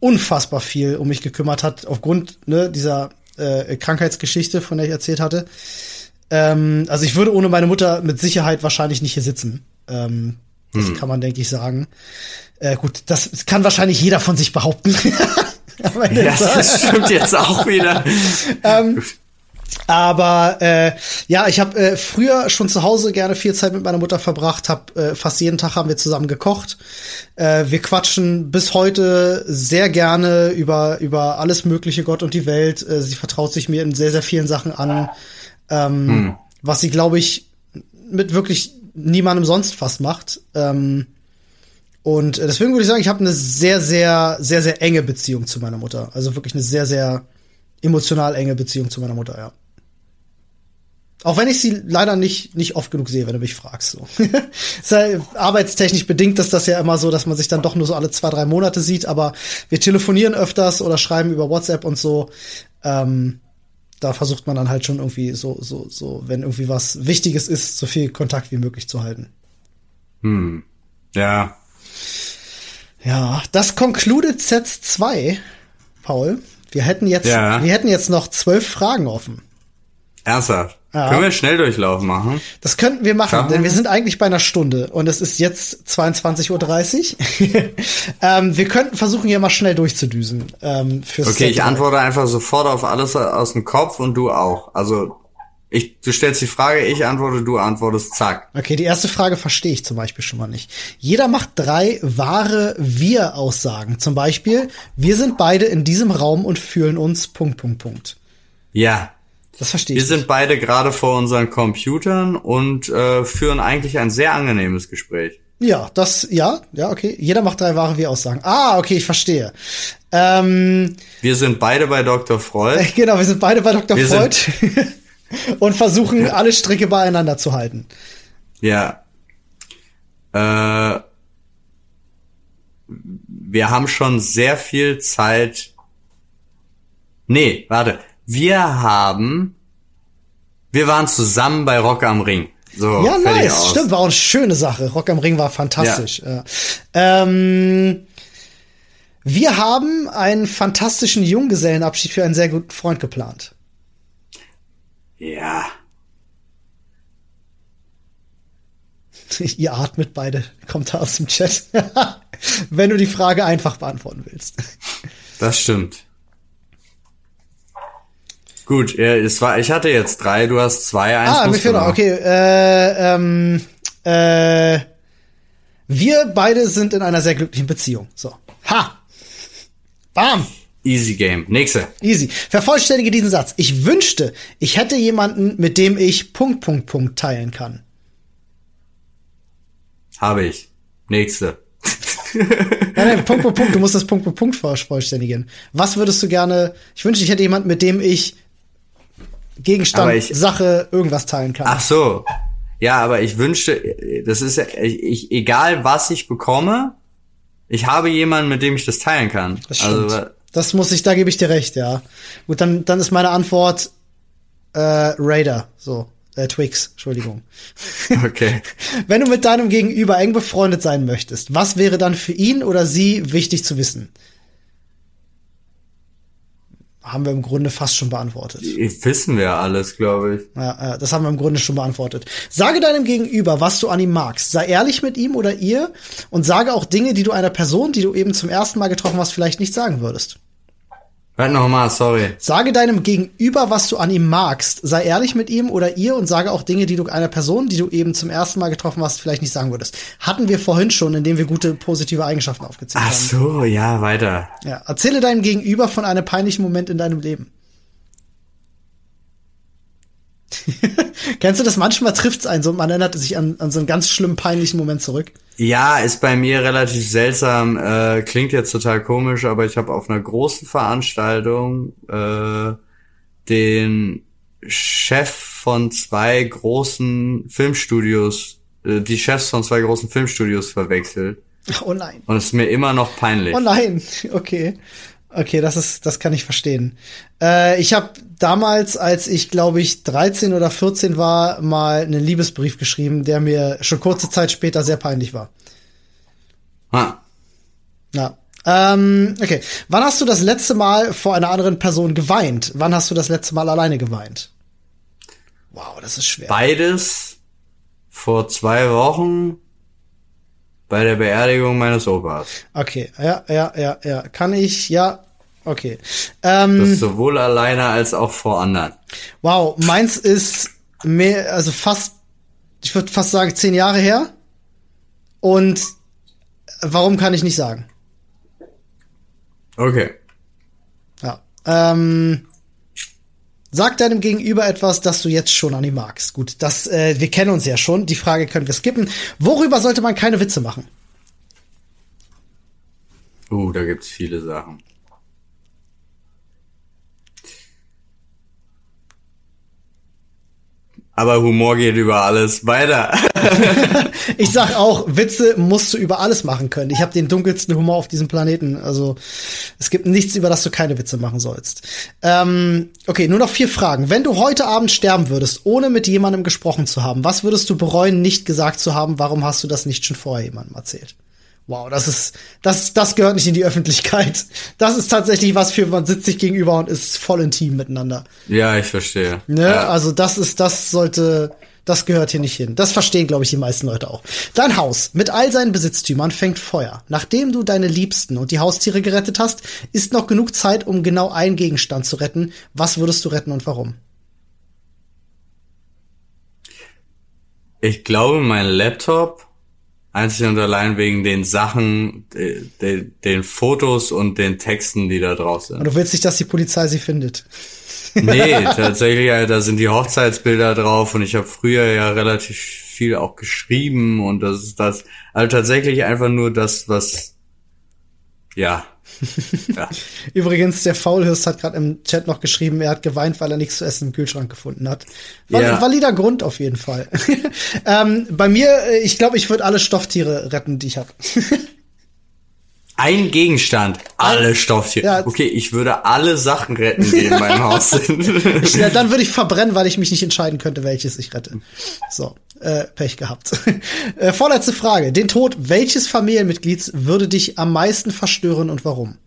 unfassbar viel um mich gekümmert hat, aufgrund ne, dieser äh, Krankheitsgeschichte, von der ich erzählt hatte. Ähm, also ich würde ohne meine Mutter mit Sicherheit wahrscheinlich nicht hier sitzen. Ähm, das hm. kann man, denke ich, sagen. Äh, gut, das kann wahrscheinlich jeder von sich behaupten. ja, das stimmt jetzt auch wieder. ähm, aber äh, ja, ich habe äh, früher schon zu Hause gerne viel Zeit mit meiner Mutter verbracht, hab äh, fast jeden Tag haben wir zusammen gekocht. Äh, wir quatschen bis heute sehr gerne über über alles mögliche Gott und die Welt. Äh, sie vertraut sich mir in sehr sehr vielen Sachen an, ähm, hm. was sie glaube ich mit wirklich niemandem sonst fast macht. Ähm, und äh, deswegen würde ich sagen, ich habe eine sehr sehr sehr sehr enge Beziehung zu meiner Mutter. Also wirklich eine sehr sehr emotional enge Beziehung zu meiner Mutter, ja. Auch wenn ich sie leider nicht, nicht oft genug sehe, wenn du mich fragst. So. ist ja arbeitstechnisch bedingt ist das ja immer so, dass man sich dann doch nur so alle zwei, drei Monate sieht, aber wir telefonieren öfters oder schreiben über WhatsApp und so. Ähm, da versucht man dann halt schon irgendwie so, so, so, wenn irgendwie was Wichtiges ist, so viel Kontakt wie möglich zu halten. Hm. Ja. Ja, das concluded Set 2, Paul. Wir hätten jetzt, ja. wir hätten jetzt noch zwölf Fragen offen. Ernsthaft? Ja. Können wir Schnelldurchlauf machen? Das könnten wir machen, Schaffen denn wir sind eigentlich bei einer Stunde und es ist jetzt 22.30 Uhr. ähm, wir könnten versuchen, hier mal schnell durchzudüsen. Ähm, okay, Set ich antworte einfach sofort auf alles aus dem Kopf und du auch. Also Ich, du stellst die Frage, ich antworte, du antwortest, zack. Okay, die erste Frage verstehe ich zum Beispiel schon mal nicht. Jeder macht drei wahre Wir-Aussagen. Zum Beispiel, wir sind beide in diesem Raum und fühlen uns Punkt, Punkt, Punkt. Ja. Das verstehe Wir ich. sind beide gerade vor unseren Computern und äh, führen eigentlich ein sehr angenehmes Gespräch. Ja, das, ja, ja, okay. Jeder macht drei wahre Wir-Aussagen. Ah, okay, ich verstehe. Ähm, Wir sind beide bei Dr. Freud. genau, wir sind beide bei Dr. Wir Freud und versuchen, alle Stricke beieinander zu halten. Ja. Äh, wir haben schon sehr viel Zeit. Nee, warte. Wir haben. Wir waren zusammen bei Rock am Ring. So, Ja, nice. aus. Stimmt, war auch eine schöne Sache. Rock am Ring war fantastisch. Ja. Ähm, wir haben einen fantastischen Junggesellenabschied für einen sehr guten Freund geplant. Ja. Ihr atmet beide, kommt da aus dem Chat. Wenn du die Frage einfach beantworten willst. Das stimmt. Gut, ja, es war, ich hatte jetzt drei, du hast zwei, eins Ah, mir fehlt noch. Okay, äh, ähm, äh, wir beide sind in einer sehr glücklichen Beziehung. So. Ha! Bam! Easy Game. Nächste. Easy. Vervollständige diesen Satz. Ich wünschte, ich hätte jemanden, mit dem ich Punkt, Punkt, Punkt teilen kann. Habe ich. Nächste. Nein, nein, Punkt, Punkt, Punkt. Du musst das Punkt, Punkt, Punkt vervollständigen. Was würdest du gerne, ich wünschte, ich hätte jemanden, mit dem ich Gegenstand, ich- Sache, irgendwas teilen kann. Ach so. Ja, aber ich wünschte, das ist ja, ich, ich, egal was ich bekomme, ich habe jemanden, mit dem ich das teilen kann. Das stimmt. Also, das muss ich, da gebe ich dir recht, ja. Gut, dann, dann ist meine Antwort äh, Raider. So, äh, Twix, Entschuldigung. okay. Wenn du mit deinem Gegenüber eng befreundet sein möchtest, was wäre dann für ihn oder sie wichtig zu wissen? Haben wir im Grunde fast schon beantwortet. Wissen wir alles, glaube ich. Ja, das haben wir im Grunde schon beantwortet. Sage deinem Gegenüber, was du an ihm magst. Sei ehrlich mit ihm oder ihr und sage auch Dinge, die du einer Person, die du eben zum ersten Mal getroffen hast, vielleicht nicht sagen würdest. Warte nochmal, sorry. Sage deinem Gegenüber, was du an ihm magst. Sei ehrlich mit ihm oder ihr und sage auch Dinge, die du einer Person, die du eben zum ersten Mal getroffen hast, vielleicht nicht sagen würdest. Hatten wir vorhin schon, indem wir gute positive Eigenschaften aufgezählt Ach haben. so, ja, weiter. Ja, erzähle deinem Gegenüber von einem peinlichen Moment in deinem Leben. Kennst du das? Manchmal trifft's einen so, man erinnert sich an, an so einen ganz schlimmen, peinlichen Moment zurück. Ja, ist bei mir relativ seltsam. Äh, klingt jetzt total komisch, aber ich habe auf einer großen Veranstaltung äh, den Chef von zwei großen Filmstudios, äh, die Chefs von zwei großen Filmstudios verwechselt. Oh nein. Und es ist mir immer noch peinlich. Oh nein. Okay. Okay, das ist, das kann ich verstehen. Äh, ich habe damals, als ich glaube ich 13 oder 14 war, mal einen Liebesbrief geschrieben, der mir schon kurze Zeit später sehr peinlich war. Ah, Ja. Ähm, okay. Wann hast du das letzte Mal vor einer anderen Person geweint? Wann hast du das letzte Mal alleine geweint? Wow, das ist schwer. beides vor zwei Wochen bei der Beerdigung meines Opas. Okay, ja, ja, ja, ja. Kann ich, ja, okay. Ähm, Das sowohl alleine als auch vor anderen. wow, meins ist mehr, also fast, ich würde fast sagen, zehn Jahre her. Und warum kann ich nicht sagen? Okay. Ja. Ähm, sag deinem Gegenüber etwas, das du jetzt schon an ihm magst. Gut, das, äh, wir kennen uns ja schon. Die Frage können wir skippen. Worüber sollte man keine Witze machen? Uh, da gibt's viele Sachen. Aber Humor geht über alles. Weiter. Ich sag auch, Witze musst du über alles machen können. Ich habe den dunkelsten Humor auf diesem Planeten. Also es gibt nichts, über das du keine Witze machen sollst. Ähm, okay, nur noch vier Fragen. Wenn du heute Abend sterben würdest, ohne mit jemandem gesprochen zu haben, was würdest du bereuen, nicht gesagt zu haben? Warum hast du das nicht schon vorher jemandem erzählt? Wow, das ist, das, das gehört nicht in die Öffentlichkeit. Das ist tatsächlich was für, man sitzt sich gegenüber und ist voll intim miteinander. ja, ich verstehe. Ne? Ja. Also das ist, das sollte, das gehört hier nicht hin. Das verstehen, glaube ich, die meisten Leute auch. Dein Haus mit all seinen Besitztümern fängt Feuer. Nachdem du deine Liebsten und die Haustiere gerettet hast, ist noch genug Zeit, um genau einen Gegenstand zu retten. Was würdest du retten und warum? Ich glaube, mein Laptop, einzig und allein wegen den Sachen, de, de, den Fotos und den Texten, die da drauf sind. Und du willst nicht, dass die Polizei sie findet. Nee, tatsächlich, da sind die Hochzeitsbilder drauf und ich habe früher ja relativ viel auch geschrieben und das ist das, also tatsächlich einfach nur das, was, ja, ja. Übrigens, der Faulhirst hat gerade im Chat noch geschrieben, er hat geweint, weil er nichts zu essen im Kühlschrank gefunden hat. Val ja. Valider Grund auf jeden Fall. ähm, bei mir, äh, ich glaube, ich würde alle Stofftiere retten, die ich habe. Ein Gegenstand, alle Stofftiere. Ja. Okay, ich würde alle Sachen retten, die in meinem Haus sind. ja, dann würde ich verbrennen, weil ich mich nicht entscheiden könnte, welches ich rette. So, äh, Pech gehabt. äh, vorletzte Frage. Den Tod welches Familienmitglieds würde dich am meisten verstören und warum?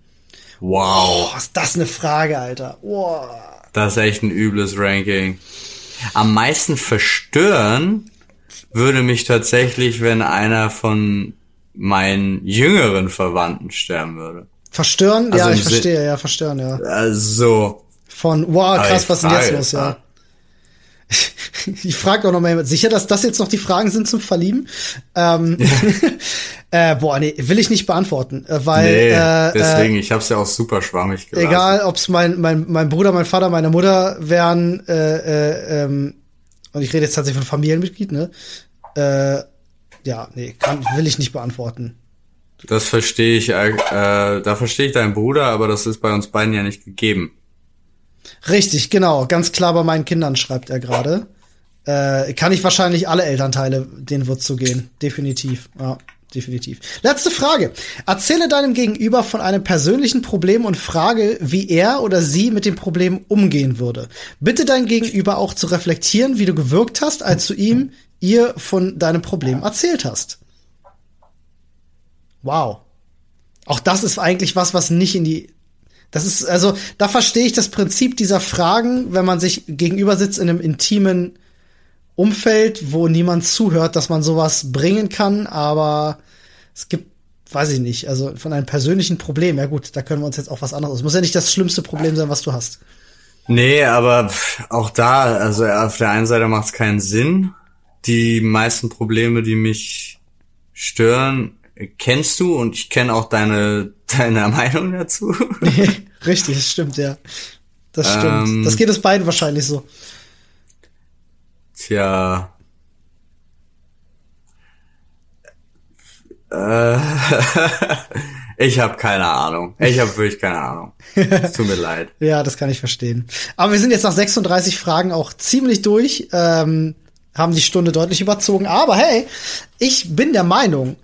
Wow. Oh, ist das eine Frage, Alter. Wow. Das ist echt ein übles Ranking. Am meisten verstören würde mich tatsächlich, wenn einer von meinen jüngeren Verwandten sterben würde. Verstören? Also ja, ich verstehe, ja, verstören, ja. Also. Von, wow, krass, was ist denn jetzt los, ja. ich frage auch noch mal sicher, dass das jetzt noch die Fragen sind zum Verlieben. Ähm, äh, boah, nee, will ich nicht beantworten, äh, weil nee, äh, deswegen, ich habe es ja auch super schwammig gelassen. Egal, ob es mein, mein mein Bruder, mein Vater, meine Mutter wären, äh, äh, ähm, und ich rede jetzt tatsächlich von Familienmitglied, ne? Äh, ja, nee, kann, will ich nicht beantworten. Das verstehe ich, äh, da verstehe ich deinen Bruder, aber das ist bei uns beiden ja nicht gegeben. Richtig, genau, ganz klar bei meinen Kindern schreibt er gerade. Äh, kann ich wahrscheinlich alle Elternteile, denen wird zu gehen. Definitiv, ja, definitiv. Letzte Frage. Erzähle deinem Gegenüber von einem persönlichen Problem und frage, wie er oder sie mit dem Problem umgehen würde. Bitte dein Gegenüber auch zu reflektieren, wie du gewirkt hast, als du ihm ihr von deinem Problem erzählt hast. Wow. Auch das ist eigentlich was, was nicht in die. Das ist, also, da verstehe ich das Prinzip dieser Fragen, wenn man sich gegenüber sitzt in einem intimen Umfeld, wo niemand zuhört, dass man sowas bringen kann, aber es gibt, weiß ich nicht, also von einem persönlichen Problem, ja gut, da können wir uns jetzt auch was anderes. Es muss ja nicht das schlimmste Problem sein, was du hast. Nee, aber auch da, also auf der einen Seite macht es keinen Sinn, die meisten Probleme, die mich stören, kennst du und ich kenne auch deine, deine Meinung dazu. Richtig, das stimmt, ja. Das stimmt. Ähm, das geht es beiden wahrscheinlich so. Tja. Äh, ich habe keine Ahnung. Ich habe wirklich keine Ahnung. Es tut mir leid. ja, das kann ich verstehen. Aber wir sind jetzt nach 36 Fragen auch ziemlich durch. Ähm, haben die Stunde deutlich überzogen. Aber hey, ich bin der Meinung,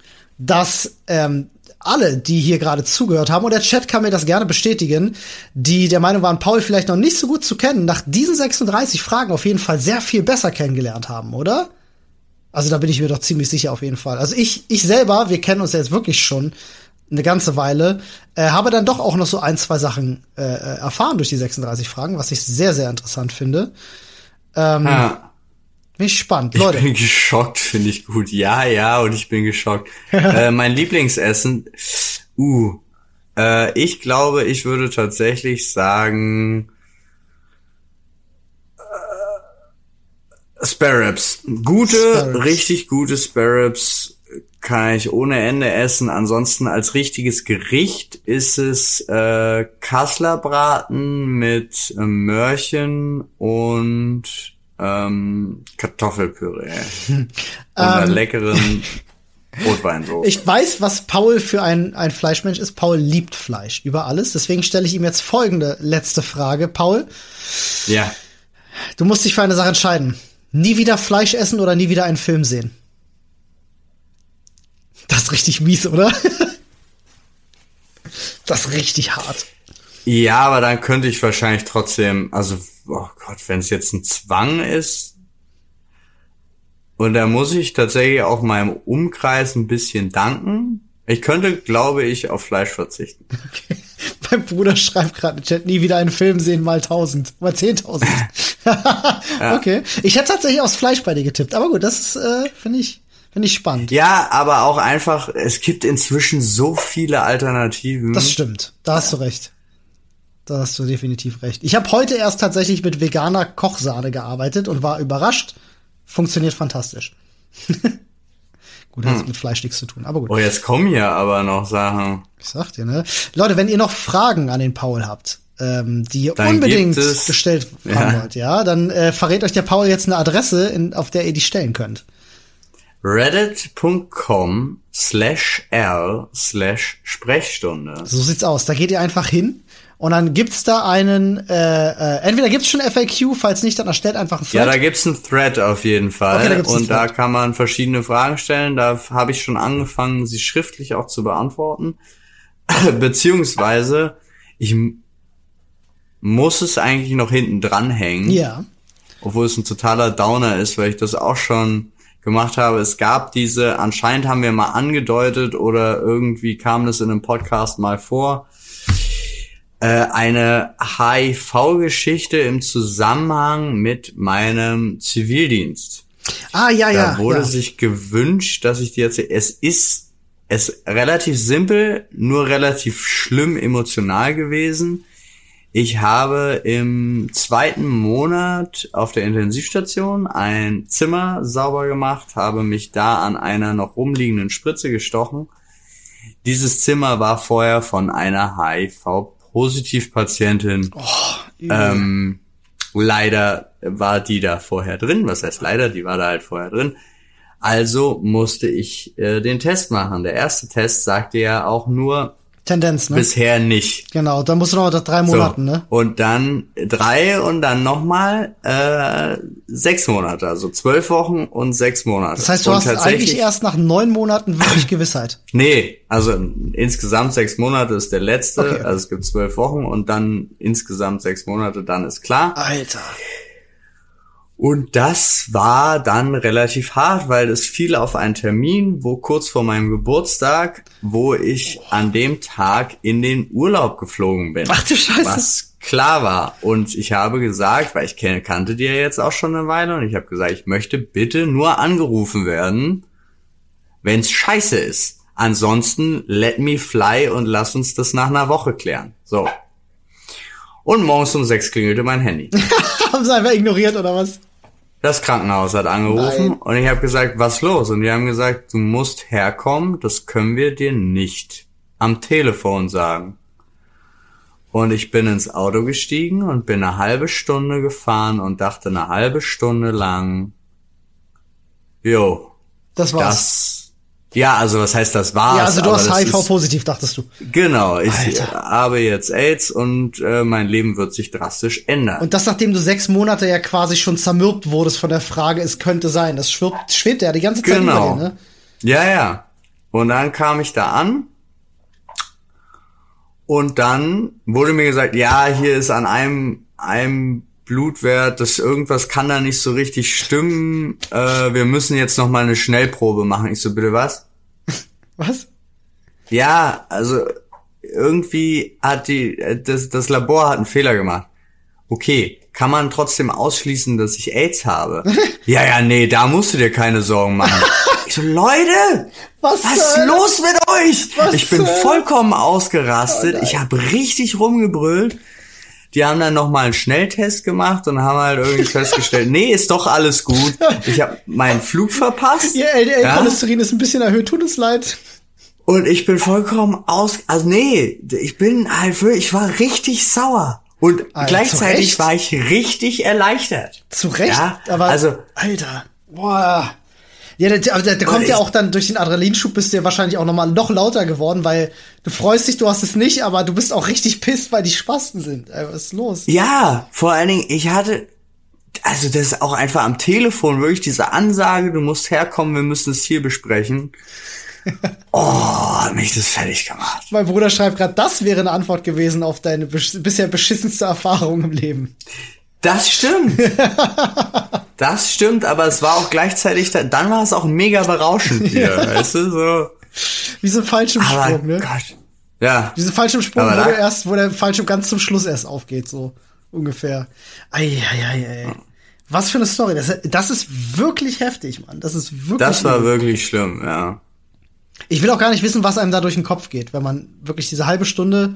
dass ähm, alle, die hier gerade zugehört haben, und der Chat kann mir das gerne bestätigen, die der Meinung waren, Paul vielleicht noch nicht so gut zu kennen, nach diesen 36 Fragen auf jeden Fall sehr viel besser kennengelernt haben, oder? Also da bin ich mir doch ziemlich sicher auf jeden Fall. Also ich, ich selber, wir kennen uns ja jetzt wirklich schon eine ganze Weile, äh, habe dann doch auch noch so ein, zwei Sachen äh, äh erfahren durch die 36 Fragen, was ich sehr, sehr interessant finde. Ähm, ja. Bin ich spannend, Leute. Ich bin geschockt, finde ich gut. Ja, ja, und ich bin geschockt. äh, mein Lieblingsessen, uh, äh, ich glaube, ich würde tatsächlich sagen, äh, Sparrows. Gute, Sparrows. richtig gute Sparrows kann ich ohne Ende essen. Ansonsten als richtiges Gericht ist es äh, Kasslerbraten mit äh, Möhrchen und ähm, Kartoffelpüree und einer ähm, leckeren Rotweinsoße. Ich weiß, was Paul für ein, ein Fleischmensch ist. Paul liebt Fleisch über alles. Deswegen stelle ich ihm jetzt folgende letzte Frage. Paul. Ja. Du musst dich für eine Sache entscheiden. Nie wieder Fleisch essen oder nie wieder einen Film sehen? Das ist richtig mies, oder? das ist richtig hart. Ja, aber dann könnte ich wahrscheinlich trotzdem, also oh Gott, wenn es jetzt ein Zwang ist, und da muss ich tatsächlich auch meinem Umkreis ein bisschen danken. Ich könnte, glaube ich, auf Fleisch verzichten. Okay. Mein Bruder schreibt gerade im Chat, nie wieder einen Film sehen, mal tausend, mal zehntausend. ja. Okay. Ich hätte tatsächlich aufs Fleisch bei dir getippt, aber gut, das ist, äh, finde ich, finde ich spannend. Ja, aber auch einfach, es gibt inzwischen so viele Alternativen. Das stimmt, da hast du recht. Da hast du definitiv recht. Ich habe heute erst tatsächlich mit veganer Kochsahne gearbeitet und war überrascht. Funktioniert fantastisch. gut, hat hm. mit Fleisch nichts zu tun, aber gut. Oh, jetzt kommen hier aber noch Sachen. Ich sag dir, ne? Leute, wenn ihr noch Fragen an den Paul habt, ähm, die ihr dann unbedingt gestellt haben ja. wollt, ja, dann äh, verrät euch der Paul jetzt eine Adresse, in, auf der ihr die stellen könnt. Reddit.com slash r slash Sprechstunde. So sieht's aus. Da geht ihr einfach hin und dann gibt's da einen, äh, äh, entweder gibt's schon FAQ, falls nicht, dann erstellt einfach einen Thread. Ja, da gibt's einen Thread auf jeden Fall. Okay, da und da kann man verschiedene Fragen stellen. Da habe ich schon angefangen, sie schriftlich auch zu beantworten. Beziehungsweise, ich muss es eigentlich noch hinten dran hängen. Ja. Obwohl es ein totaler Downer ist, weil ich das auch schon gemacht habe. Es gab diese, anscheinend haben wir mal angedeutet oder irgendwie kam das in einem Podcast mal vor, eine HIV-Geschichte im Zusammenhang mit meinem Zivildienst. Ah, ja, da ja. Da wurde ja. sich gewünscht, dass ich dir erzähle. Es ist, es relativ simpel, nur relativ schlimm emotional gewesen. Ich habe im zweiten Monat auf der Intensivstation ein Zimmer sauber gemacht, habe mich da an einer noch rumliegenden Spritze gestochen. Dieses Zimmer war vorher von einer HIV-Positiv-Patientin. Oh, ähm, leider war die da vorher drin. Was heißt leider? Die war da halt vorher drin. Also musste ich äh, den Test machen. Der erste Test sagte ja auch nur, Tendenz, ne? Bisher nicht. Genau, dann musst du noch drei Monaten, so. ne? Und dann drei und dann nochmal äh, sechs Monate, also zwölf Wochen und sechs Monate. Das heißt, du und hast eigentlich erst nach neun Monaten wirklich Gewissheit. nee, also insgesamt sechs Monate ist der letzte, okay. also es gibt zwölf Wochen und dann insgesamt sechs Monate, dann ist klar. Alter. Und das war dann relativ hart, weil es fiel auf einen Termin, wo kurz vor meinem Geburtstag, wo ich an dem Tag in den Urlaub geflogen bin. Ach du Scheiße. Was klar war. Und ich habe gesagt, weil ich kannte die ja jetzt auch schon eine Weile, und ich habe gesagt, ich möchte bitte nur angerufen werden, wenn's scheiße ist. Ansonsten let me fly und lass uns das nach einer Woche klären. So. Und morgens um sechs klingelte mein Handy. haben sie einfach ignoriert oder was? Das Krankenhaus hat angerufen Nein. und ich habe gesagt, was los? Und die haben gesagt, du musst herkommen, das können wir dir nicht am Telefon sagen. Und ich bin ins Auto gestiegen und bin eine halbe Stunde gefahren und dachte eine halbe Stunde lang, jo, das war's. Das ja, also was heißt das war's? Ja, also du hast HIV-positiv, dachtest du. Genau, ich Alter. habe jetzt AIDS und äh, mein Leben wird sich drastisch ändern. Und das, nachdem du sechs Monate ja quasi schon zermürbt wurdest von der Frage, es könnte sein. Das schwebt, schwebt ja die ganze Zeit genau. über dir, ne? Ja, ja. Und dann kam ich da an und dann wurde mir gesagt, ja, hier ist an einem, einem Blutwert, das irgendwas kann da nicht so richtig stimmen. Äh, wir müssen jetzt noch mal eine Schnellprobe machen. Ich so, bitte was? Was? Ja, also irgendwie hat die das, das Labor hat einen Fehler gemacht. Okay, kann man trotzdem ausschließen, dass ich AIDS habe? ja, ja, nee, da musst du dir keine Sorgen machen. ich so, Leute, was, was ist los mit euch? Was ich bin vollkommen ausgerastet. Oh ich habe richtig rumgebrüllt. Die haben dann nochmal einen Schnelltest gemacht und haben halt irgendwie festgestellt, nee, ist doch alles gut. Ich habe meinen Flug verpasst. Ihr LDL-Cholesterin ja? ist ein bisschen erhöht, tut es leid. Und ich bin vollkommen aus, also nee, ich bin halt wirklich, ich war richtig sauer. Und Alter, gleichzeitig war ich richtig erleichtert. Zu Recht, ja? aber also, Alter, boah. Ja, der, der, der kommt ja auch dann durch den Adrenalinschub bist du ja wahrscheinlich auch nochmal noch lauter geworden, weil du freust dich, du hast es nicht, aber du bist auch richtig pisst, weil die Spasten sind. Was ist los? Ja, vor allen Dingen, ich hatte, also das ist auch einfach am Telefon wirklich diese Ansage, du musst herkommen, wir müssen es hier besprechen. oh, hat mich das fertig gemacht. Mein Bruder schreibt gerade, das wäre eine Antwort gewesen auf deine bisher beschissenste Erfahrung im Leben. Das stimmt. das stimmt, aber es war auch gleichzeitig, dann war es auch mega berauschend hier, ja. weißt du, so. Wie so ein Fallschirmsprung, ne? Gott. Ja. Diese Fallschirmsprung, wo, der erst, wo der Fallschirm ganz zum Schluss erst aufgeht, so ungefähr. Ei, ei, ei, ei. Was für eine Story. Das, das ist wirklich heftig, Mann. Das ist wirklich. Das war wirklich schlimm, ja. Ich will auch gar nicht wissen, was einem da durch den Kopf geht, wenn man wirklich diese halbe Stunde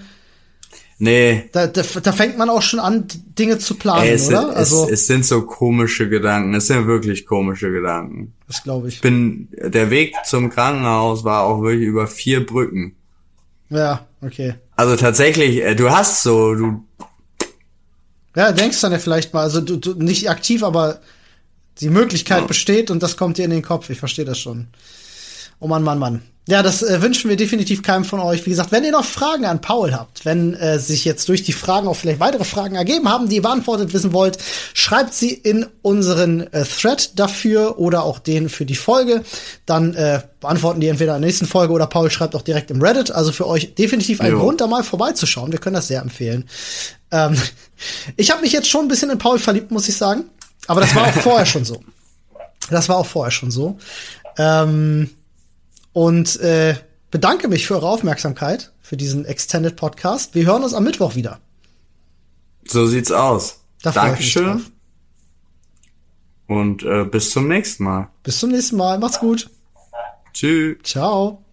Nee. Da, da, da fängt man auch schon an, Dinge zu planen, Ey, es, oder? Es, es sind so komische Gedanken. Es sind wirklich komische Gedanken. das glaube ich. Bin, der Weg zum Krankenhaus war auch wirklich über vier Brücken. Ja, okay. Also tatsächlich, äh, du hast so, du, Ja, denkst dann ja vielleicht mal, also du, du nicht aktiv, aber die Möglichkeit besteht und das kommt dir in den Kopf. Ich verstehe das schon. Oh Mann, Mann, Mann. Ja, das äh, wünschen wir definitiv keinem von euch. Wie gesagt, wenn ihr noch Fragen an Paul habt, wenn äh, sich jetzt durch die Fragen auch vielleicht weitere Fragen ergeben haben, die ihr beantwortet wissen wollt, schreibt sie in unseren äh, Thread dafür oder auch den für die Folge. Dann äh, beantworten die entweder in der nächsten Folge oder Paul schreibt auch direkt im Reddit. Also für euch definitiv ein Jo. Grund, da mal vorbeizuschauen. Wir können das sehr empfehlen. Ähm, ich habe mich jetzt schon ein bisschen in Paul verliebt, muss ich sagen. Aber das war auch vorher schon so. Das war auch vorher schon so. Ähm, und äh, bedanke mich für eure Aufmerksamkeit für diesen Extended Podcast. Wir hören uns am Mittwoch wieder. so sieht's aus. Da Dankeschön. Und äh, bis zum nächsten Mal. Bis zum nächsten Mal. Macht's gut. Tschüss. Ciao.